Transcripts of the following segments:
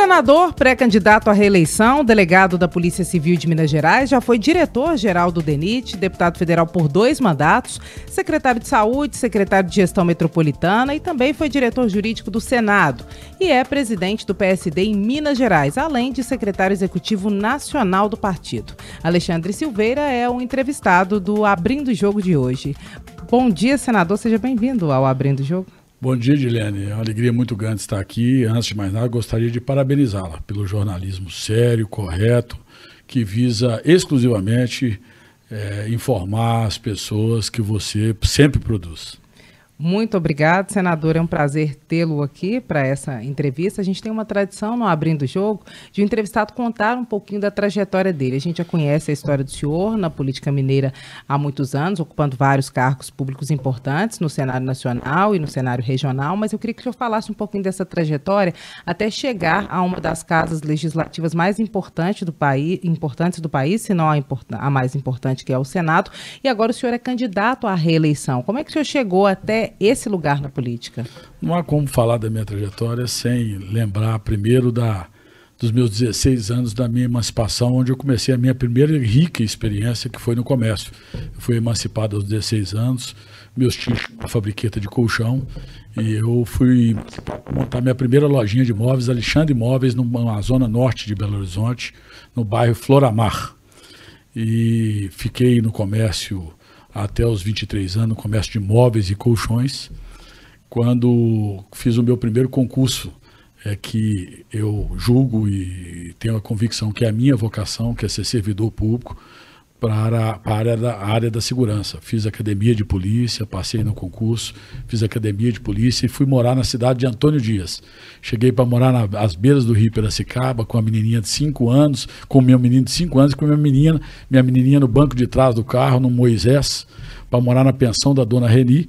Senador, pré-candidato à reeleição, delegado da Polícia Civil de Minas Gerais, já foi diretor-geral do DENIT, deputado federal por dois mandatos, secretário de Saúde, secretário de Gestão Metropolitana e também foi diretor jurídico do Senado. E é presidente do PSD em Minas Gerais, além de secretário executivo nacional do partido. Alexandre Silveira é o entrevistado do Abrindo o Jogo de hoje. Bom dia, senador, seja bem-vindo ao Abrindo o Jogo. Bom dia, Dilene. É uma alegria muito grande estar aqui. Antes de mais nada, gostaria de parabenizá-la pelo jornalismo sério, correto, que visa exclusivamente é, informar as pessoas que você sempre produz. Muito obrigado, senador. É um prazer tê-lo aqui para essa entrevista. A gente tem uma tradição no Abrindo o Jogo de o um entrevistado contar um pouquinho da trajetória dele. A gente já conhece a história do senhor na política mineira há muitos anos, ocupando vários cargos públicos importantes no cenário nacional e no cenário regional, mas eu queria que o senhor falasse um pouquinho dessa trajetória até chegar a uma das casas legislativas mais importantes do país, importantes do país, se não a, a mais importante, que é o Senado. E agora o senhor é candidato à reeleição. Como é que o senhor chegou até esse lugar na política? Não há como falar da minha trajetória sem lembrar primeiro da, dos meus 16 anos da minha emancipação, onde eu comecei a minha primeira rica experiência, que foi no comércio. Eu fui emancipado aos 16 anos, meus tios uma fabriqueta de colchão, e eu fui montar minha primeira lojinha de móveis, Alexandre Móveis, numa zona norte de Belo Horizonte, no bairro Floramar. E fiquei no comércio até os 23 anos, comércio de móveis e colchões. Quando fiz o meu primeiro concurso, é que eu julgo e tenho a convicção que é a minha vocação, que é ser servidor público, para a área da, área da segurança. Fiz academia de polícia, passei no concurso, fiz academia de polícia e fui morar na cidade de Antônio Dias. Cheguei para morar nas beiras do Rio Piracicaba com a menininha de 5 anos, com meu menino de 5 anos e com minha menina, minha menininha no banco de trás do carro, no Moisés, para morar na pensão da dona Reni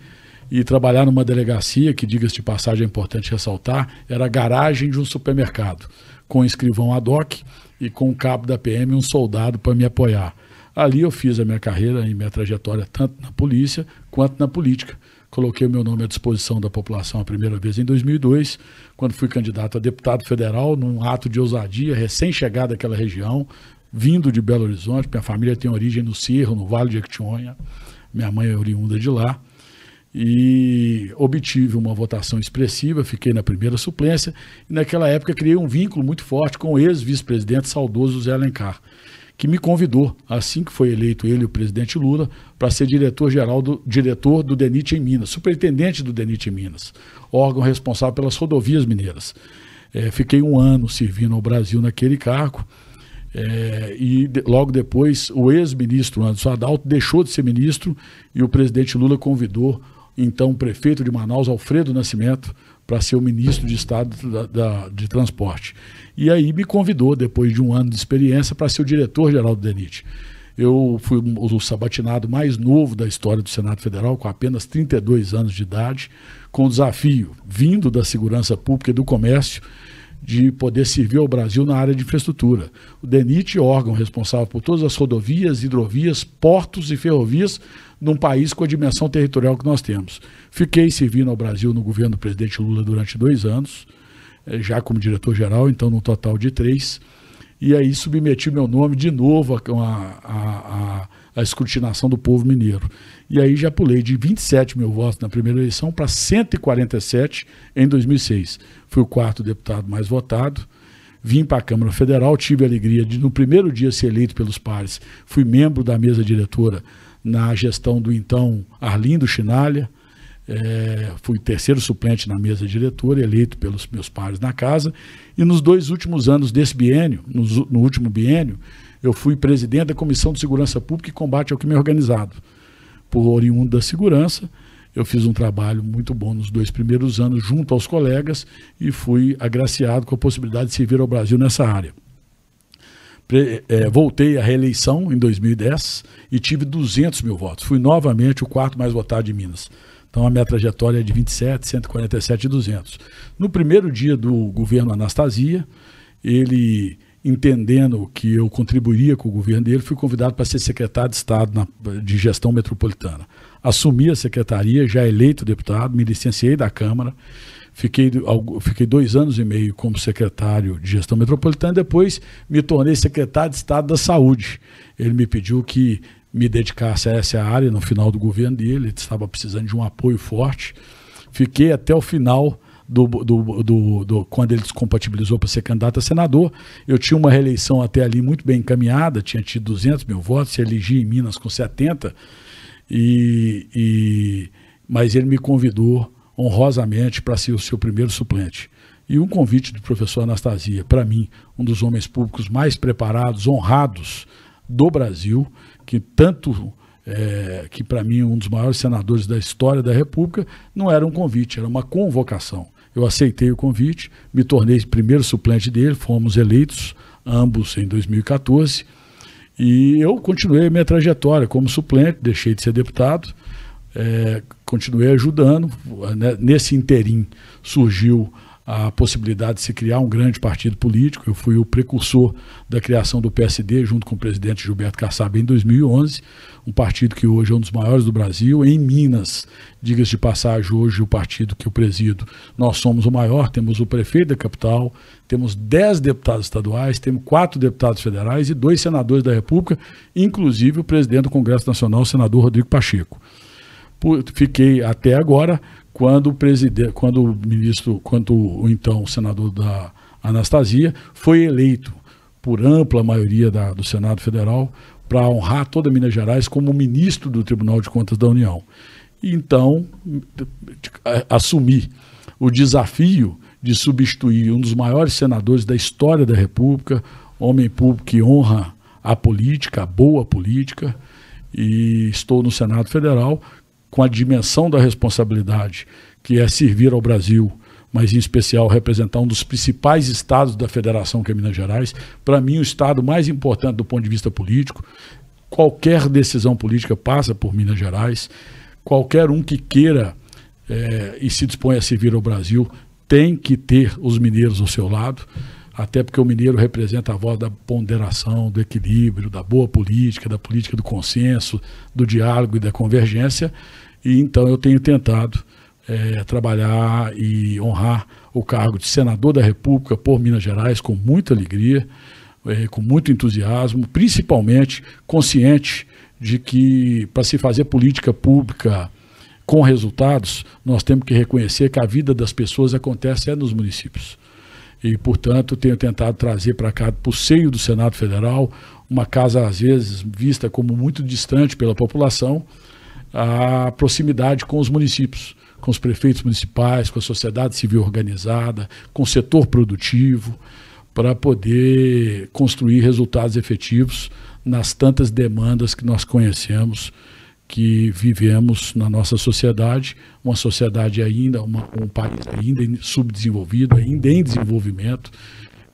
e trabalhar numa delegacia, que diga-se de passagem é importante ressaltar, era a garagem de um supermercado, com um escrivão ad hoc e com o cabo da PM um soldado para me apoiar. Ali eu fiz a minha carreira e minha trajetória tanto na polícia quanto na política. Coloquei o meu nome à disposição da população a primeira vez em 2002, quando fui candidato a deputado federal, num ato de ousadia, recém-chegado àquela região, vindo de Belo Horizonte. Minha família tem origem no Cerro, no Vale de Actionha. Minha mãe é oriunda de lá. E obtive uma votação expressiva, fiquei na primeira suplência. E naquela época criei um vínculo muito forte com o ex-vice-presidente saudoso Zé Alencar que me convidou, assim que foi eleito ele, o presidente Lula, para ser diretor-geral do diretor do DENIT em Minas, superintendente do DENIT em Minas, órgão responsável pelas rodovias mineiras. É, fiquei um ano servindo ao Brasil naquele cargo. É, e de, logo depois o ex-ministro Anderson Adalto deixou de ser ministro e o presidente Lula convidou então o prefeito de Manaus, Alfredo Nascimento, para ser o ministro de Estado da, da, de Transporte. E aí me convidou, depois de um ano de experiência, para ser o diretor-geral do DENIT. Eu fui o sabatinado mais novo da história do Senado Federal, com apenas 32 anos de idade, com o desafio, vindo da segurança pública e do comércio, de poder servir ao Brasil na área de infraestrutura. O DENIT órgão responsável por todas as rodovias, hidrovias, portos e ferrovias num país com a dimensão territorial que nós temos. Fiquei servindo ao Brasil no governo do presidente Lula durante dois anos, já como diretor-geral, então no total de três. E aí submeti meu nome de novo a, a, a, a escrutinação do povo mineiro. E aí já pulei de 27 mil votos na primeira eleição para 147 em 2006. Fui o quarto deputado mais votado. Vim para a Câmara Federal, tive a alegria de, no primeiro dia, ser eleito pelos pares. Fui membro da mesa diretora na gestão do então Arlindo Chinalha. É, fui terceiro suplente na mesa diretora, eleito pelos meus pares na casa. E nos dois últimos anos desse biênio, no, último biênio, eu fui presidente da Comissão de Segurança Pública e Combate ao Crime Organizado. Por oriundo da segurança, eu fiz um trabalho muito bom nos dois primeiros anos junto aos colegas e fui agraciado com a possibilidade de servir ao Brasil nessa área. É, voltei à reeleição em 2010 e tive 200 mil votos. Fui novamente o quarto mais votado de Minas. Então a minha trajetória é de 27, 147 e 200. No primeiro dia do governo Anastasia, ele entendendo que eu contribuiria com o governo dele, fui convidado para ser secretário de Estado na, de Gestão Metropolitana. Assumi a secretaria, já eleito deputado, me licenciei da Câmara, fiquei, fiquei dois anos e meio como secretário de Gestão Metropolitana, depois me tornei secretário de Estado da Saúde. Ele me pediu que me dedicasse a essa área no final do governo dele, ele estava precisando de um apoio forte. Fiquei até o final do, do, do, do, quando ele descompatibilizou para ser candidato a senador. Eu tinha uma reeleição até ali muito bem encaminhada, tinha tido 200 mil votos, se elegi em Minas com 70, e, e, mas ele me convidou honrosamente para ser o seu primeiro suplente. E um convite do professor Anastasia, para mim, um dos homens públicos mais preparados, honrados do Brasil, que tanto é, que para mim um dos maiores senadores da história da República, não era um convite, era uma convocação. Eu aceitei o convite, me tornei primeiro suplente dele, fomos eleitos ambos em 2014, e eu continuei a minha trajetória como suplente, deixei de ser deputado, é, continuei ajudando. Né, nesse interim surgiu a possibilidade de se criar um grande partido político. Eu fui o precursor da criação do PSD, junto com o presidente Gilberto Kassab, em 2011, um partido que hoje é um dos maiores do Brasil. Em Minas, diga-se de passagem, hoje o partido que eu presido, nós somos o maior, temos o prefeito da capital, temos 10 deputados estaduais, temos quatro deputados federais e dois senadores da República, inclusive o presidente do Congresso Nacional, o senador Rodrigo Pacheco. Fiquei até agora quando o presidente, quando o ministro, quando o então senador da Anastasia foi eleito por ampla maioria da, do Senado Federal para honrar toda Minas Gerais como ministro do Tribunal de Contas da União. Então assumi o desafio de substituir um dos maiores senadores da história da República, homem público que honra a política, a boa política, e estou no Senado Federal com a dimensão da responsabilidade, que é servir ao Brasil, mas em especial representar um dos principais estados da federação, que é Minas Gerais. Para mim, o estado mais importante do ponto de vista político. Qualquer decisão política passa por Minas Gerais. Qualquer um que queira é, e se dispõe a servir ao Brasil tem que ter os mineiros ao seu lado até porque o mineiro representa a voz da ponderação, do equilíbrio, da boa política, da política do consenso, do diálogo e da convergência. E então eu tenho tentado é, trabalhar e honrar o cargo de senador da República por Minas Gerais com muita alegria, é, com muito entusiasmo, principalmente consciente de que para se fazer política pública com resultados, nós temos que reconhecer que a vida das pessoas acontece é nos municípios e, portanto, tenho tentado trazer para cá, para o seio do Senado Federal, uma casa, às vezes, vista como muito distante pela população, a proximidade com os municípios, com os prefeitos municipais, com a sociedade civil organizada, com o setor produtivo, para poder construir resultados efetivos nas tantas demandas que nós conhecemos que vivemos na nossa sociedade, uma sociedade ainda, uma, um país ainda subdesenvolvido, ainda em desenvolvimento,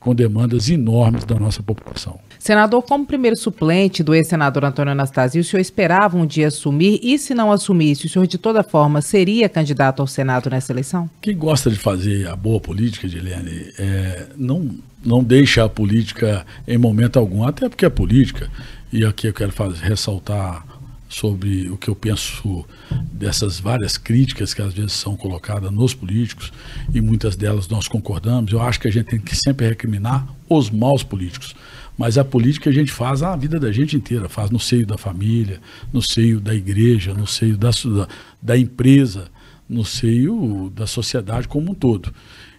com demandas enormes da nossa população. Senador, como primeiro suplente do ex-senador Antônio Anastasio, o senhor esperava um dia assumir e, se não assumisse, o senhor de toda forma seria candidato ao Senado nessa eleição? Quem gosta de fazer a boa política, Edilene, é, não, não deixa a política em momento algum, até porque a política, e aqui eu quero fazer, ressaltar sobre o que eu penso dessas várias críticas que às vezes são colocadas nos políticos e muitas delas nós concordamos. Eu acho que a gente tem que sempre recriminar os maus políticos, mas a política a gente faz a vida da gente inteira, faz no seio da família, no seio da igreja, no seio da, da empresa, no seio da sociedade como um todo.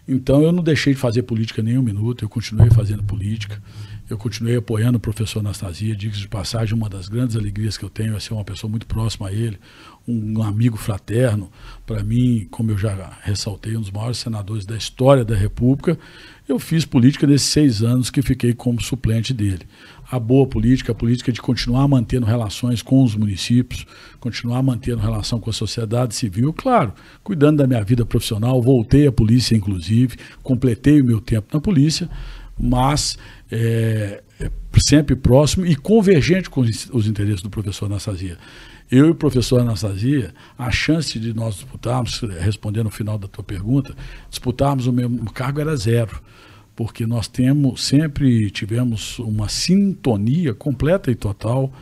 Então eu não deixei de fazer política nem um minuto, eu continuei fazendo política. Eu continuei apoiando o professor Anastasia, digo de passagem, uma das grandes alegrias que eu tenho é ser uma pessoa muito próxima a ele, um amigo fraterno. Para mim, como eu já ressaltei, um dos maiores senadores da história da República. Eu fiz política nesses seis anos que fiquei como suplente dele. A boa política, a política de continuar mantendo relações com os municípios, continuar mantendo relação com a sociedade civil, claro, cuidando da minha vida profissional, voltei à polícia, inclusive, completei o meu tempo na polícia, mas é, é sempre próximo e convergente com os, interesses do professor Anastasia. Eu e o professor Anastasia, a chance de nós disputarmos, respondendo no final da tua pergunta, disputarmos o mesmo cargo era zero porque nós temos sempre tivemos uma sintonia completa e total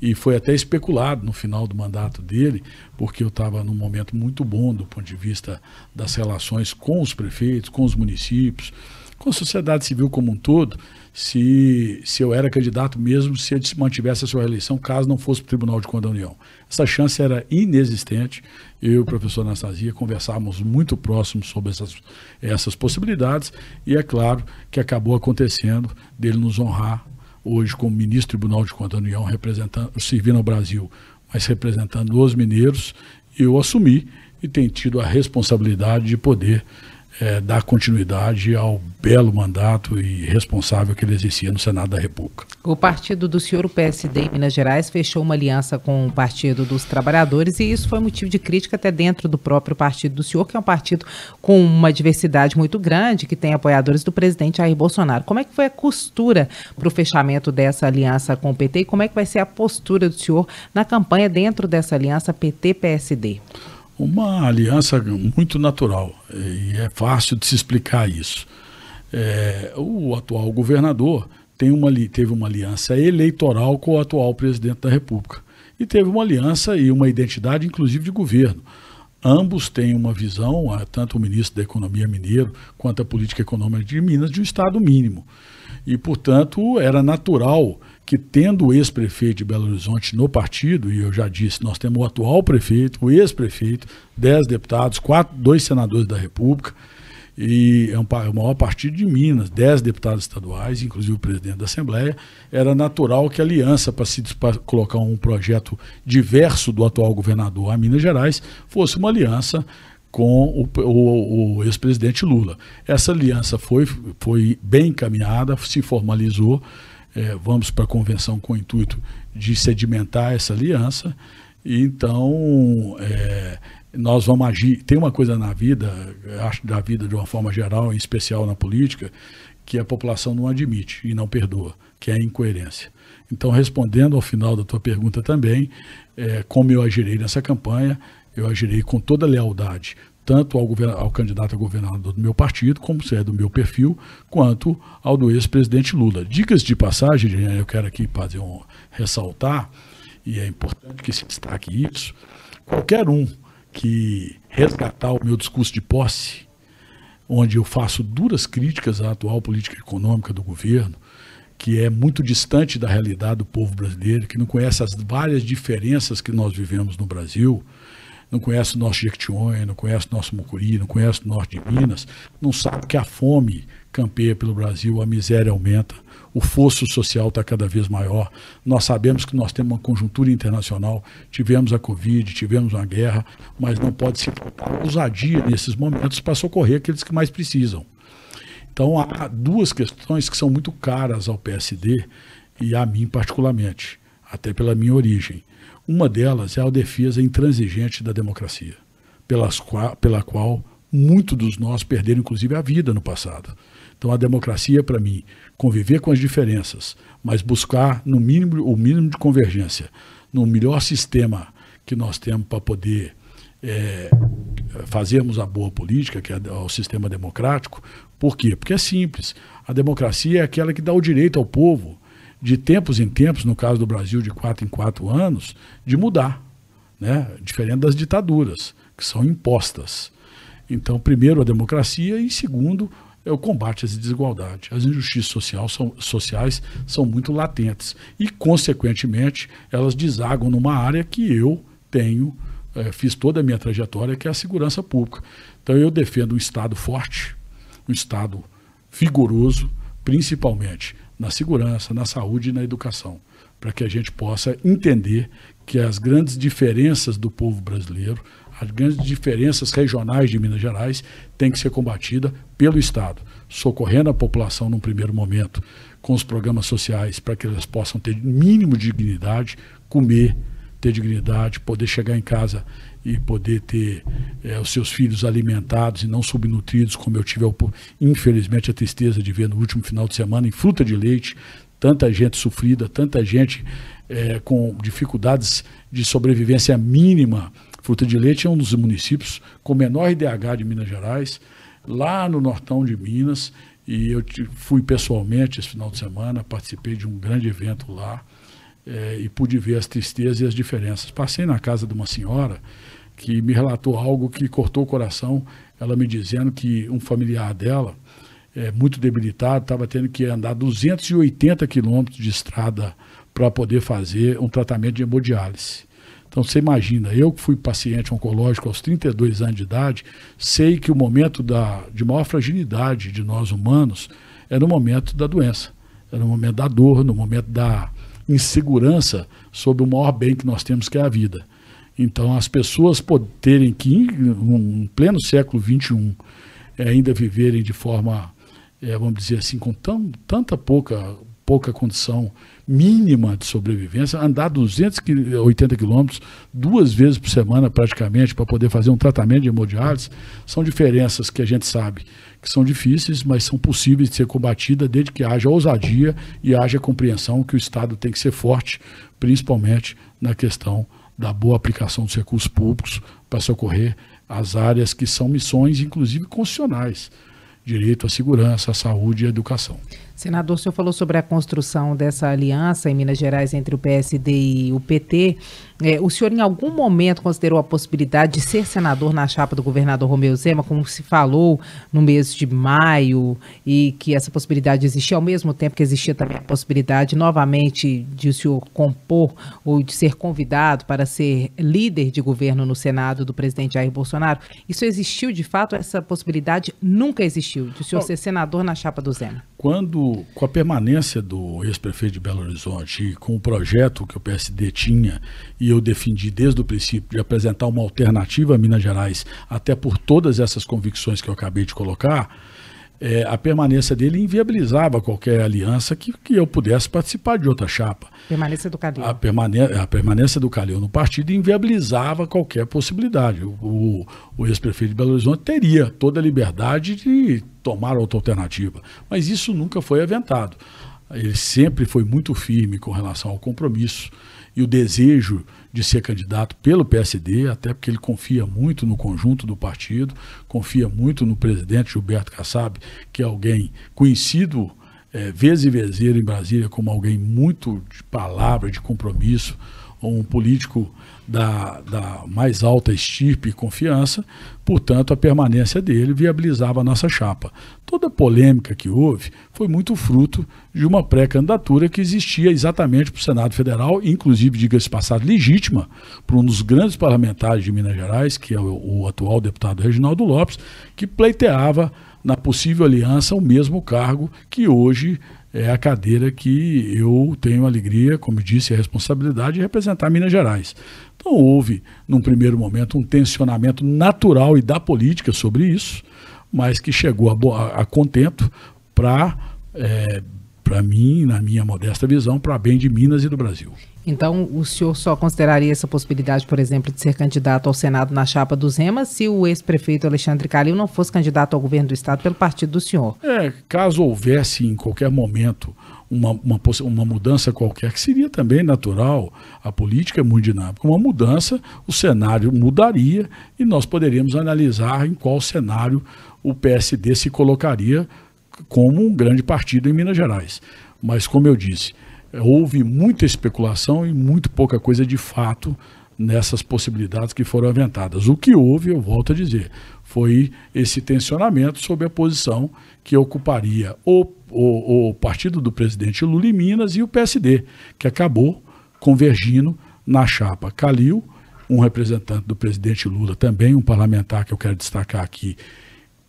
e foi até especulado no final do mandato dele, porque eu estava num momento muito bom do ponto de vista das relações com os prefeitos, com os municípios, com a sociedade civil como um todo, se, se eu era candidato mesmo, se ele mantivesse a sua reeleição, caso não fosse para o Tribunal de Conta da União. Essa chance era inexistente. Eu e o professor Anastasia conversávamos muito próximos sobre essas, essas possibilidades e é claro que acabou acontecendo dele nos honrar hoje como ministro do Tribunal de Conta da União, representando, servindo ao Brasil, mas representando os mineiros, eu assumi e tenho tido a responsabilidade de poder é, dar continuidade ao belo mandato e responsável que ele exercia no Senado da República. O partido do senhor, o PSD em Minas Gerais, fechou uma aliança com o Partido dos Trabalhadores e isso foi motivo de crítica até dentro do próprio partido do senhor, que é um partido com uma diversidade muito grande, que tem apoiadores do presidente Jair Bolsonaro. Como é que foi a costura para o fechamento dessa aliança com o PT e como é que vai ser a postura do senhor na campanha dentro dessa aliança PT-PSD? Uma aliança muito natural e é fácil de se explicar isso. É, o atual governador tem uma, teve uma aliança eleitoral com o atual presidente da República e teve uma aliança e uma identidade, inclusive, de governo. Ambos têm uma visão, tanto o ministro da Economia mineiro quanto a política econômica de Minas, de um Estado mínimo. E, portanto, era natural que tendo o ex-prefeito de Belo Horizonte no partido, e eu já disse, nós temos o atual prefeito, o ex-prefeito, dez deputados, quatro, dois senadores da República, e é um, é o maior partido de Minas, dez deputados estaduais, inclusive o presidente da Assembleia, era natural que a aliança para se pra colocar um projeto diverso do atual governador a Minas Gerais fosse uma aliança com o, o, o ex-presidente Lula. Essa aliança foi, foi bem encaminhada, se formalizou, é, vamos para a convenção com o intuito de sedimentar essa aliança. E então, é, nós vamos agir. Tem uma coisa na vida, acho da vida de uma forma geral, em especial na política, que a população não admite e não perdoa, que é a incoerência. Então, respondendo ao final da tua pergunta também, é, como eu agirei nessa campanha, eu agirei com toda lealdade, tanto ao, ao, candidato a governador do meu partido, como se é do meu perfil, quanto ao do ex-presidente Lula. Dicas de passagem, eu quero aqui fazer um, ressaltar, e é importante que se destaque isso, qualquer um que resgatar o meu discurso de posse, onde eu faço duras críticas à atual política econômica do governo, que é muito distante da realidade do povo brasileiro, que não conhece as várias diferenças que nós vivemos no Brasil, não conhece o nosso Jequitinhonha, não conhece o nosso Mucuri, não conhece o norte de Minas, não sabe que a fome campeia pelo Brasil, a miséria aumenta, o fosso social está cada vez maior. Nós sabemos que nós temos uma conjuntura internacional, tivemos a Covid, tivemos uma guerra, mas não pode se faltar ousadia nesses momentos para socorrer aqueles que mais precisam. Então há duas questões que são muito caras ao PSD e a mim particularmente, até pela minha origem. Uma delas é a defesa intransigente da democracia, pelas qua, pela qual muitos dos nós perderam, inclusive, a vida no passado. Então, a democracia, para mim, conviver com as diferenças, mas buscar no mínimo o mínimo de convergência, no melhor sistema que nós temos para poder é, fazermos a boa política, que é o sistema democrático. Por quê? Porque é simples. A democracia é aquela que dá o direito ao povo de tempos em tempos, no caso do Brasil, de quatro em quatro anos, de mudar, né? diferente das ditaduras, que são impostas. Então, primeiro, a democracia e, segundo, é o combate às desigualdades. As injustiças social são, sociais são muito latentes e, consequentemente, elas desagam numa área que eu tenho, é, fiz toda a minha trajetória, que é a segurança pública. Então, eu defendo um Estado forte, um Estado vigoroso, principalmente na segurança, na saúde e na educação, para que a gente possa entender que as grandes diferenças do povo brasileiro, as grandes diferenças regionais de Minas Gerais, têm que ser combatida pelo Estado, socorrendo a população num primeiro momento com os programas sociais para que elas possam ter mínimo de dignidade, comer, ter dignidade, poder chegar em casa e poder ter é, os seus filhos alimentados e não subnutridos, como eu tive, infelizmente, a tristeza de ver no último final de semana, em fruta de leite, tanta gente sofrida, tanta gente é, com dificuldades de sobrevivência mínima. Fruta de Leite é um dos municípios com menor IDH de Minas Gerais, lá no nortão de Minas, E eu fui pessoalmente esse final de semana, participei de um grande evento lá é, e pude ver as tristezas e as diferenças. Passei na casa de uma senhora que me relatou algo que cortou o coração, ela me dizendo que um familiar dela, é, muito debilitado, estava tendo que andar 280 quilômetros de estrada para poder fazer um tratamento de hemodiálise. Então você imagina, eu que fui paciente oncológico aos 32 anos de idade, sei que o momento da, de maior fragilidade de nós humanos é no momento da doença, é no momento da dor, no momento da insegurança sobre o maior bem que nós temos, que é a vida. Então as pessoas terem que, em pleno século XXI, ainda viverem de forma, é, vamos dizer assim, com tão, tanta pouca, pouca condição mínima de sobrevivência, andar 280 quilômetros duas vezes por semana praticamente para poder fazer um tratamento de hemodiálise, são diferenças que a gente sabe que são difíceis, mas são possíveis de ser combatidas desde que haja ousadia e haja compreensão que o Estado tem que ser forte, principalmente na questão da boa aplicação dos recursos públicos para socorrer as áreas que são missões, inclusive constitucionais, direito à segurança, à saúde e à educação. Senador, o senhor falou sobre a construção dessa aliança em Minas Gerais entre o PSD e o PT. É, o senhor, em algum momento, considerou a possibilidade de ser senador na chapa do governador Romeu Zema, como se falou no mês de maio, e que essa possibilidade existia, ao mesmo tempo que existia também a possibilidade, novamente, de o senhor compor ou de ser convidado para ser líder de governo no Senado do presidente Jair Bolsonaro? Isso existiu de fato? Essa possibilidade nunca existiu, de o senhor Bom, ser senador na chapa do Zema? Quando, com a permanência do ex-prefeito de Belo Horizonte e com o projeto que o PSD tinha, e eu defendi desde o princípio de apresentar uma alternativa a Minas Gerais, até por todas essas convicções que eu acabei de colocar, é, a permanência dele inviabilizava qualquer aliança que, que eu pudesse participar de outra chapa. Permanência do Calil. A, permane a permanência do Calil no partido inviabilizava qualquer possibilidade. O, o, o ex-prefeito de Belo Horizonte teria toda a liberdade de tomar outra alternativa, mas isso nunca foi aventado. Ele sempre foi muito firme com relação ao compromisso e o desejo de ser candidato pelo PSD, até porque ele confia muito no conjunto do partido, confia muito no presidente Gilberto Kassab, que é alguém conhecido é, vez e vezeiro em Brasília como alguém muito de palavra, de compromisso, um político da, da mais alta estirpe e confiança, portanto, a permanência dele viabilizava a nossa chapa. Toda a polêmica que houve foi muito fruto de uma pré-candidatura que existia exatamente para o Senado Federal, inclusive, diga-se passado, legítima, para um dos grandes parlamentares de Minas Gerais, que é o, o atual deputado Reginaldo Lopes, que pleiteava na possível aliança o mesmo cargo que hoje é a cadeira que eu tenho alegria, como disse, a responsabilidade de representar Minas Gerais. Então houve, num primeiro momento, um tensionamento natural e da política sobre isso, mas que chegou a, a, contento para, é, para mim, na minha modesta visão, para bem de Minas e do Brasil. Então, o senhor só consideraria essa possibilidade, por exemplo, de ser candidato ao Senado na chapa do Zema, se o ex-prefeito Alexandre Calil não fosse candidato ao governo do Estado pelo partido do senhor? É, caso houvesse em qualquer momento uma, uma, uma mudança qualquer, que seria também natural, a política é muito dinâmica, uma mudança, o cenário mudaria e nós poderíamos analisar em qual cenário o PSD se colocaria como um grande partido em Minas Gerais. Mas, como eu disse, houve muita especulação e muito pouca coisa de fato nessas possibilidades que foram aventadas. O que houve, eu volto a dizer, foi esse tensionamento sobre a posição que ocuparia o, o, o partido do presidente Lula em Minas e o PSD, que acabou convergindo na chapa Calil, um representante do presidente Lula, também um parlamentar que eu quero destacar aqui,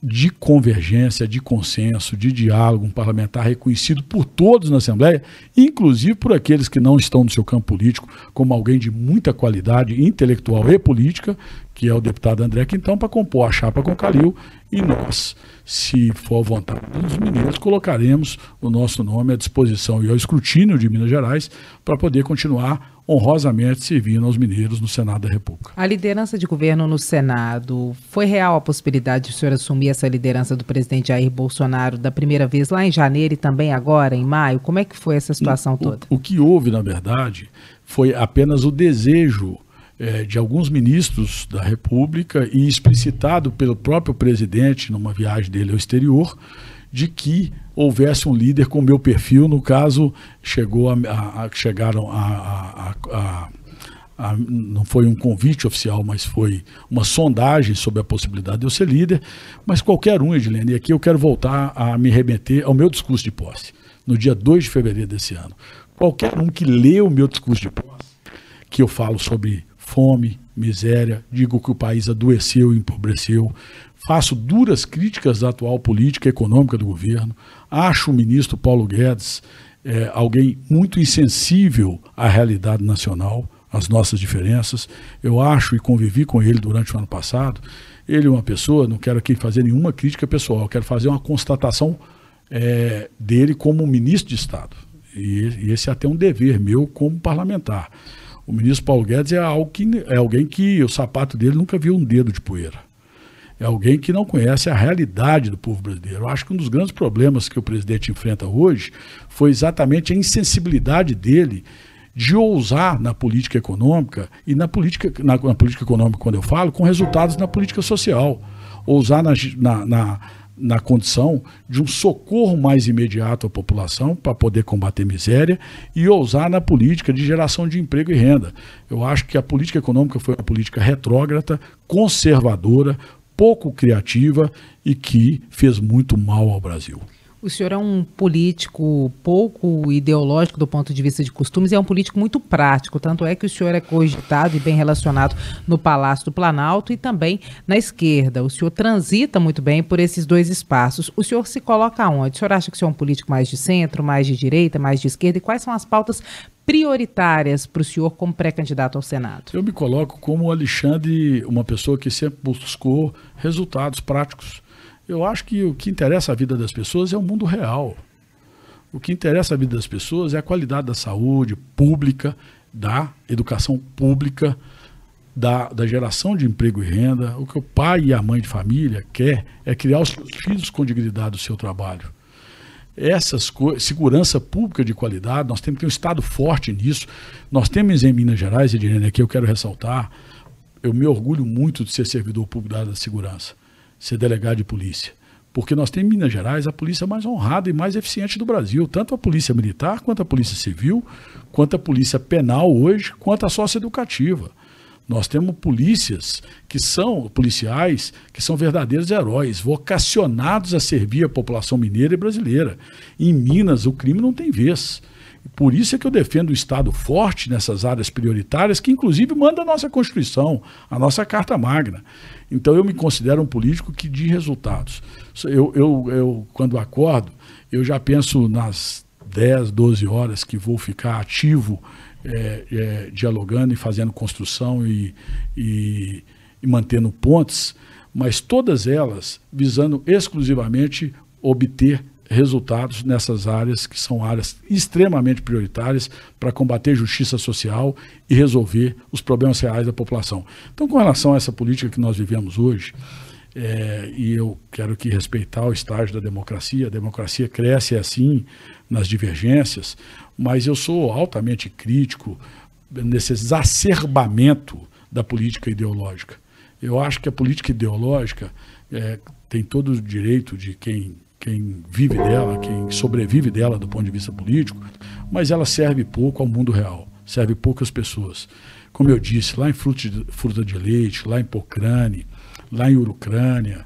de convergência, de consenso, de diálogo, um parlamentar reconhecido por todos na Assembleia, inclusive por aqueles que não estão no seu campo político, como alguém de muita qualidade intelectual e política, que é o deputado André Quintão, para compor a chapa com Calil, e nós, se for vontade dos mineiros, colocaremos o nosso nome à disposição e ao escrutínio de Minas Gerais para poder continuar honrosamente servindo aos mineiros no Senado da República. A liderança de governo no Senado, foi real a possibilidade de o senhor assumir essa liderança do presidente Jair Bolsonaro da primeira vez lá em janeiro e também agora, em maio? Como é que foi essa situação o, toda? O, o que houve, na verdade, foi apenas o desejo é, de alguns ministros da República e explicitado pelo próprio presidente numa viagem dele ao exterior, de que houvesse um líder com meu perfil, no caso, chegou a, a, a chegaram a, a a, não foi um convite oficial, mas foi uma sondagem sobre a possibilidade de eu ser líder. Mas qualquer um, Edilene, e aqui eu quero voltar a me remeter ao meu discurso de posse, no dia 2 de fevereiro desse ano. Qualquer um que lê o meu discurso de posse, que eu falo sobre fome, miséria, digo que o país adoeceu empobreceu, faço duras críticas da atual política econômica do governo, acho o ministro Paulo Guedes é, alguém muito insensível à realidade nacional as nossas diferenças. Eu acho e convivi com ele durante o ano passado. Ele é uma pessoa, não quero aqui fazer nenhuma crítica pessoal, quero fazer uma constatação é, dele como ministro de Estado. E, e, esse é até um dever meu como parlamentar. O ministro Paulo Guedes é, algo que, é alguém que o sapato dele nunca viu um dedo de poeira. É alguém que não conhece a realidade do povo brasileiro. Eu acho que um dos grandes problemas que o presidente enfrenta hoje foi exatamente a insensibilidade dele de ousar na política econômica e na política, na, na, política econômica, quando eu falo, com resultados na política social. Ousar na, na, na, na condição de um socorro mais imediato à população para poder combater miséria e ousar na política de geração de emprego e renda. Eu acho que a política econômica foi uma política retrógrada, conservadora, pouco criativa e que fez muito mal ao Brasil. O senhor é um político pouco ideológico do ponto de vista de costumes e é um político muito prático. Tanto é que o senhor é cogitado e bem relacionado no Palácio do Planalto e também na esquerda. O senhor transita muito bem por esses dois espaços. O senhor se coloca onde? O senhor acha que o senhor é um político mais de centro, mais de direita, mais de esquerda? E quais são as pautas prioritárias para o senhor como pré-candidato ao Senado? Eu me coloco como Alexandre, uma pessoa que sempre buscou resultados práticos eu acho que o que interessa a vida das pessoas é o mundo real. O que interessa a vida das pessoas é a qualidade da saúde pública, da educação pública, da, da geração de emprego e renda. O que o pai e a mãe de família quer é criar os filhos com dignidade do seu trabalho. Essas coisas, segurança pública de qualidade, nós temos que ter um Estado forte nisso. Nós temos em Minas Gerais, Edirene, aqui eu quero ressaltar, eu me orgulho muito de ser servidor público da segurança ser delegado de polícia. Porque nós temos em Minas Gerais a polícia mais honrada e mais eficiente do Brasil, tanto a polícia militar, quanto a polícia civil, quanto a polícia penal hoje, quanto a socioeducativa. Nós temos polícias que são policiais, que são verdadeiros heróis, vocacionados a servir a população mineira e brasileira. Em Minas, o crime não tem vez. Por isso é que eu defendo o Estado forte nessas áreas prioritárias, que inclusive manda a nossa Constituição, a nossa Carta Magna. Então eu me considero um político que de resultados. Eu, eu, eu quando acordo, eu já penso nas 10, 12 horas que vou ficar ativo, é, é, dialogando e fazendo construção e, e, e mantendo pontes, mas todas elas visando exclusivamente obter resultados nessas áreas que são áreas extremamente prioritárias para combater justiça social e resolver os problemas reais da população. Então, com relação a essa política que nós vivemos hoje, é, e eu quero que respeitar o estágio da democracia, a democracia cresce assim nas divergências, mas eu sou altamente crítico nesse exacerbamento da política ideológica. Eu acho que a política ideológica é, tem todo o direito de quem quem vive dela, quem sobrevive dela do ponto de vista político, mas ela serve pouco ao mundo real, serve pouco às pessoas. Como eu disse, lá em Fruta de, Leite, lá em Pocrane, lá em Urucrânia,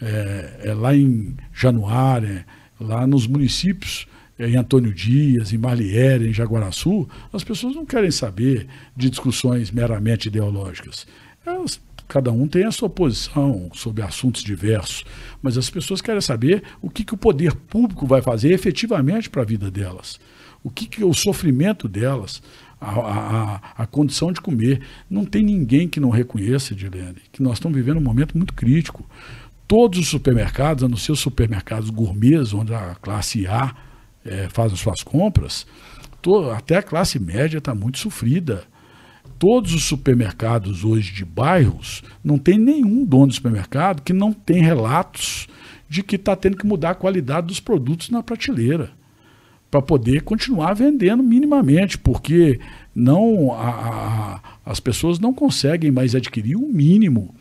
é, é, lá em Januária, lá nos municípios, é, em Antônio Dias, em Marliere, em Jaguaraçu, as pessoas não querem saber de discussões meramente ideológicas. Elas Cada um tem a sua posição sobre assuntos diversos, mas as pessoas querem saber o que, que o poder público vai fazer efetivamente para a vida delas. O que, que o sofrimento delas, a, a, a, condição de comer. Não tem ninguém que não reconheça, Edilene, que nós estamos vivendo um momento muito crítico. Todos os supermercados, a não ser os supermercados gourmets, onde a classe A é, faz as suas compras, to, até a classe média está muito sofrida todos os supermercados hoje de bairros, não tem nenhum dono de supermercado que não tem relatos de que está tendo que mudar a qualidade dos produtos na prateleira para poder continuar vendendo minimamente, porque não a, a, as pessoas não conseguem mais adquirir o mínimo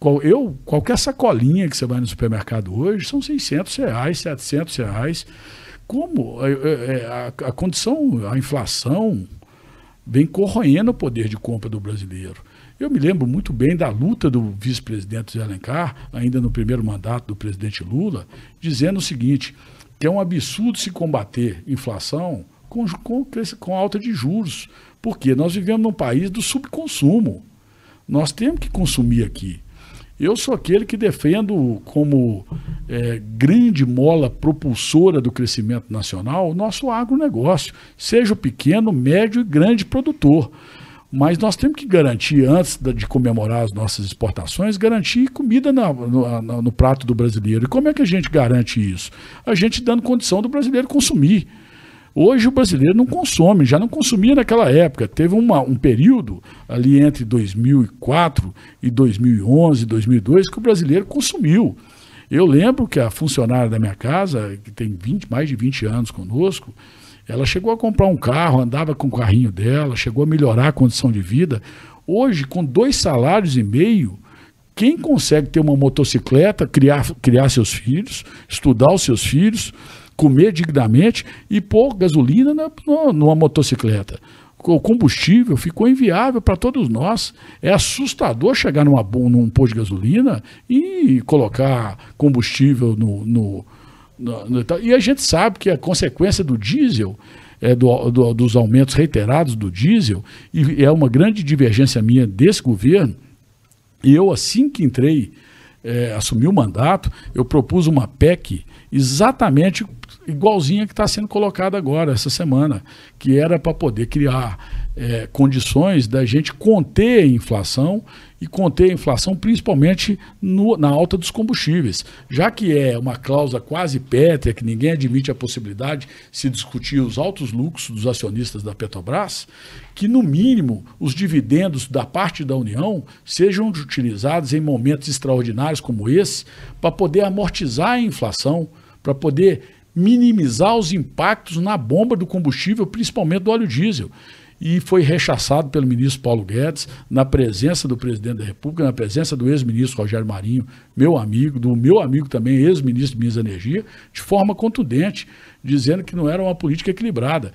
qual, eu, qualquer sacolinha que você vai no supermercado hoje são 600 reais, 700 reais. Como a, a, a condição, a inflação vem corroendo o poder de compra do brasileiro. Eu me lembro muito bem da luta do vice-presidente Zé Alencar, ainda no primeiro mandato do presidente Lula, dizendo o seguinte, que é um absurdo se combater inflação com, com, com alta de juros, porque nós vivemos num país do subconsumo. Nós temos que consumir aqui. Eu sou aquele que defendo como é, grande mola propulsora do crescimento nacional o nosso agronegócio, seja o pequeno, médio e grande produtor. Mas nós temos que garantir, antes de comemorar as nossas exportações, garantir comida na, no, no, prato do brasileiro. E como é que a gente garante isso? A gente dando condição do brasileiro consumir. Hoje o brasileiro não consome, já não consumia naquela época. Teve uma, um período ali entre 2004 e 2011, 2002 que o brasileiro consumiu. Eu lembro que a funcionária da minha casa, que tem 20, mais de 20 anos conosco, ela chegou a comprar um carro, andava com o carrinho dela, chegou a melhorar a condição de vida. Hoje, com dois salários e meio, quem consegue ter uma motocicleta, criar, criar seus filhos, estudar os seus filhos, comer dignamente e pôr gasolina na, numa motocicleta? O combustível ficou inviável para todos nós. É assustador chegar numa, num posto de gasolina e colocar combustível no, no no, no, e a gente sabe que a consequência do diesel, é, do, do, dos aumentos reiterados do diesel, e é uma grande divergência minha desse governo, e eu, assim que entrei, é, assumi o mandato, eu propus uma PEC exatamente igualzinha que está sendo colocada agora, essa semana, que era para poder criar é, condições da gente conter a inflação e conter a inflação principalmente no, na alta dos combustíveis. Já que é uma cláusula quase pétrea, que ninguém admite a possibilidade de se discutir os altos lucros dos acionistas da Petrobras, que no mínimo os dividendos da parte da União sejam utilizados em momentos extraordinários como esse para poder amortizar a inflação, para poder minimizar os impactos na bomba do combustível, principalmente do óleo diesel e foi rechaçado pelo ministro Paulo Guedes, na presença do presidente da República, na presença do ex-ministro Rogério Marinho, meu amigo, do meu amigo também, ex-ministro de Minas e Energia, de forma contundente, dizendo que não era uma política equilibrada.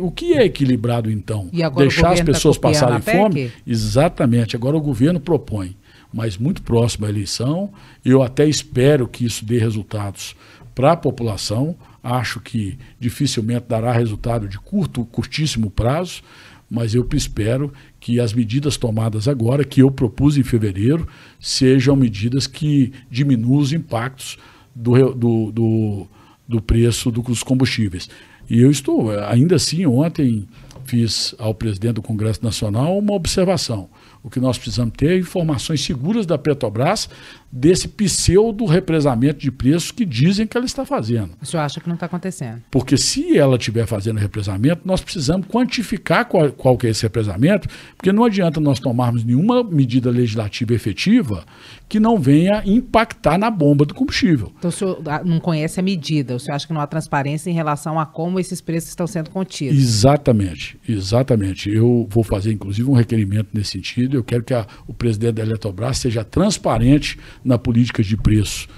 O que é equilibrado, então? Deixar as tá pessoas tá passarem fome? Exatamente. Agora o governo propõe, mas muito próximo à eleição, eu até espero que isso dê resultados para a população Acho que dificilmente dará resultado de curto, curtíssimo prazo, mas eu espero que as medidas tomadas agora, que eu propus em fevereiro, sejam medidas que diminuam os impactos do, do, do, do preço dos combustíveis. E eu estou, ainda assim, ontem fiz ao presidente do Congresso Nacional uma observação. O que nós precisamos ter é informações seguras da Petrobras desse pseudo represamento de preços que dizem que ela está fazendo. O senhor acha que não está acontecendo? Porque se ela estiver fazendo represamento, nós precisamos quantificar qual, qual que é esse represamento, porque não adianta nós tomarmos nenhuma medida legislativa efetiva que não venha impactar na bomba do combustível. Então o senhor ah, não conhece a medida, o senhor acha que não há transparência em relação a como esses preços estão sendo contidos? Exatamente, exatamente. Eu vou fazer inclusive um requerimento nesse sentido, eu quero que a, o presidente da Eletrobras seja transparente na política de preço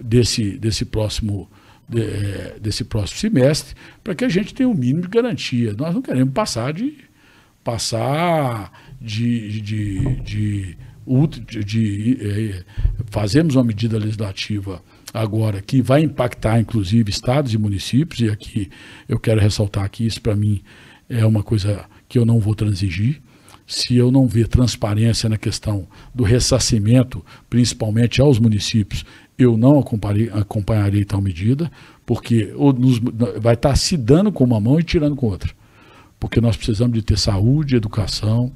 desse, desse próximo de, é, desse próximo semestre, para que a gente tenha um mínimo de garantia. Nós não queremos passar de passar de, de, de, de, de é, fazemos uma medida legislativa agora que vai impactar inclusive estados e municípios e aqui eu quero ressaltar que isso para mim é uma coisa que eu não vou transigir se eu não ver transparência na questão do ressarcimento, principalmente aos municípios, eu não acompanharei, acompanharei tal medida, porque nos, vai estar se dando com uma mão e tirando com outra. Porque nós precisamos de ter saúde, educação,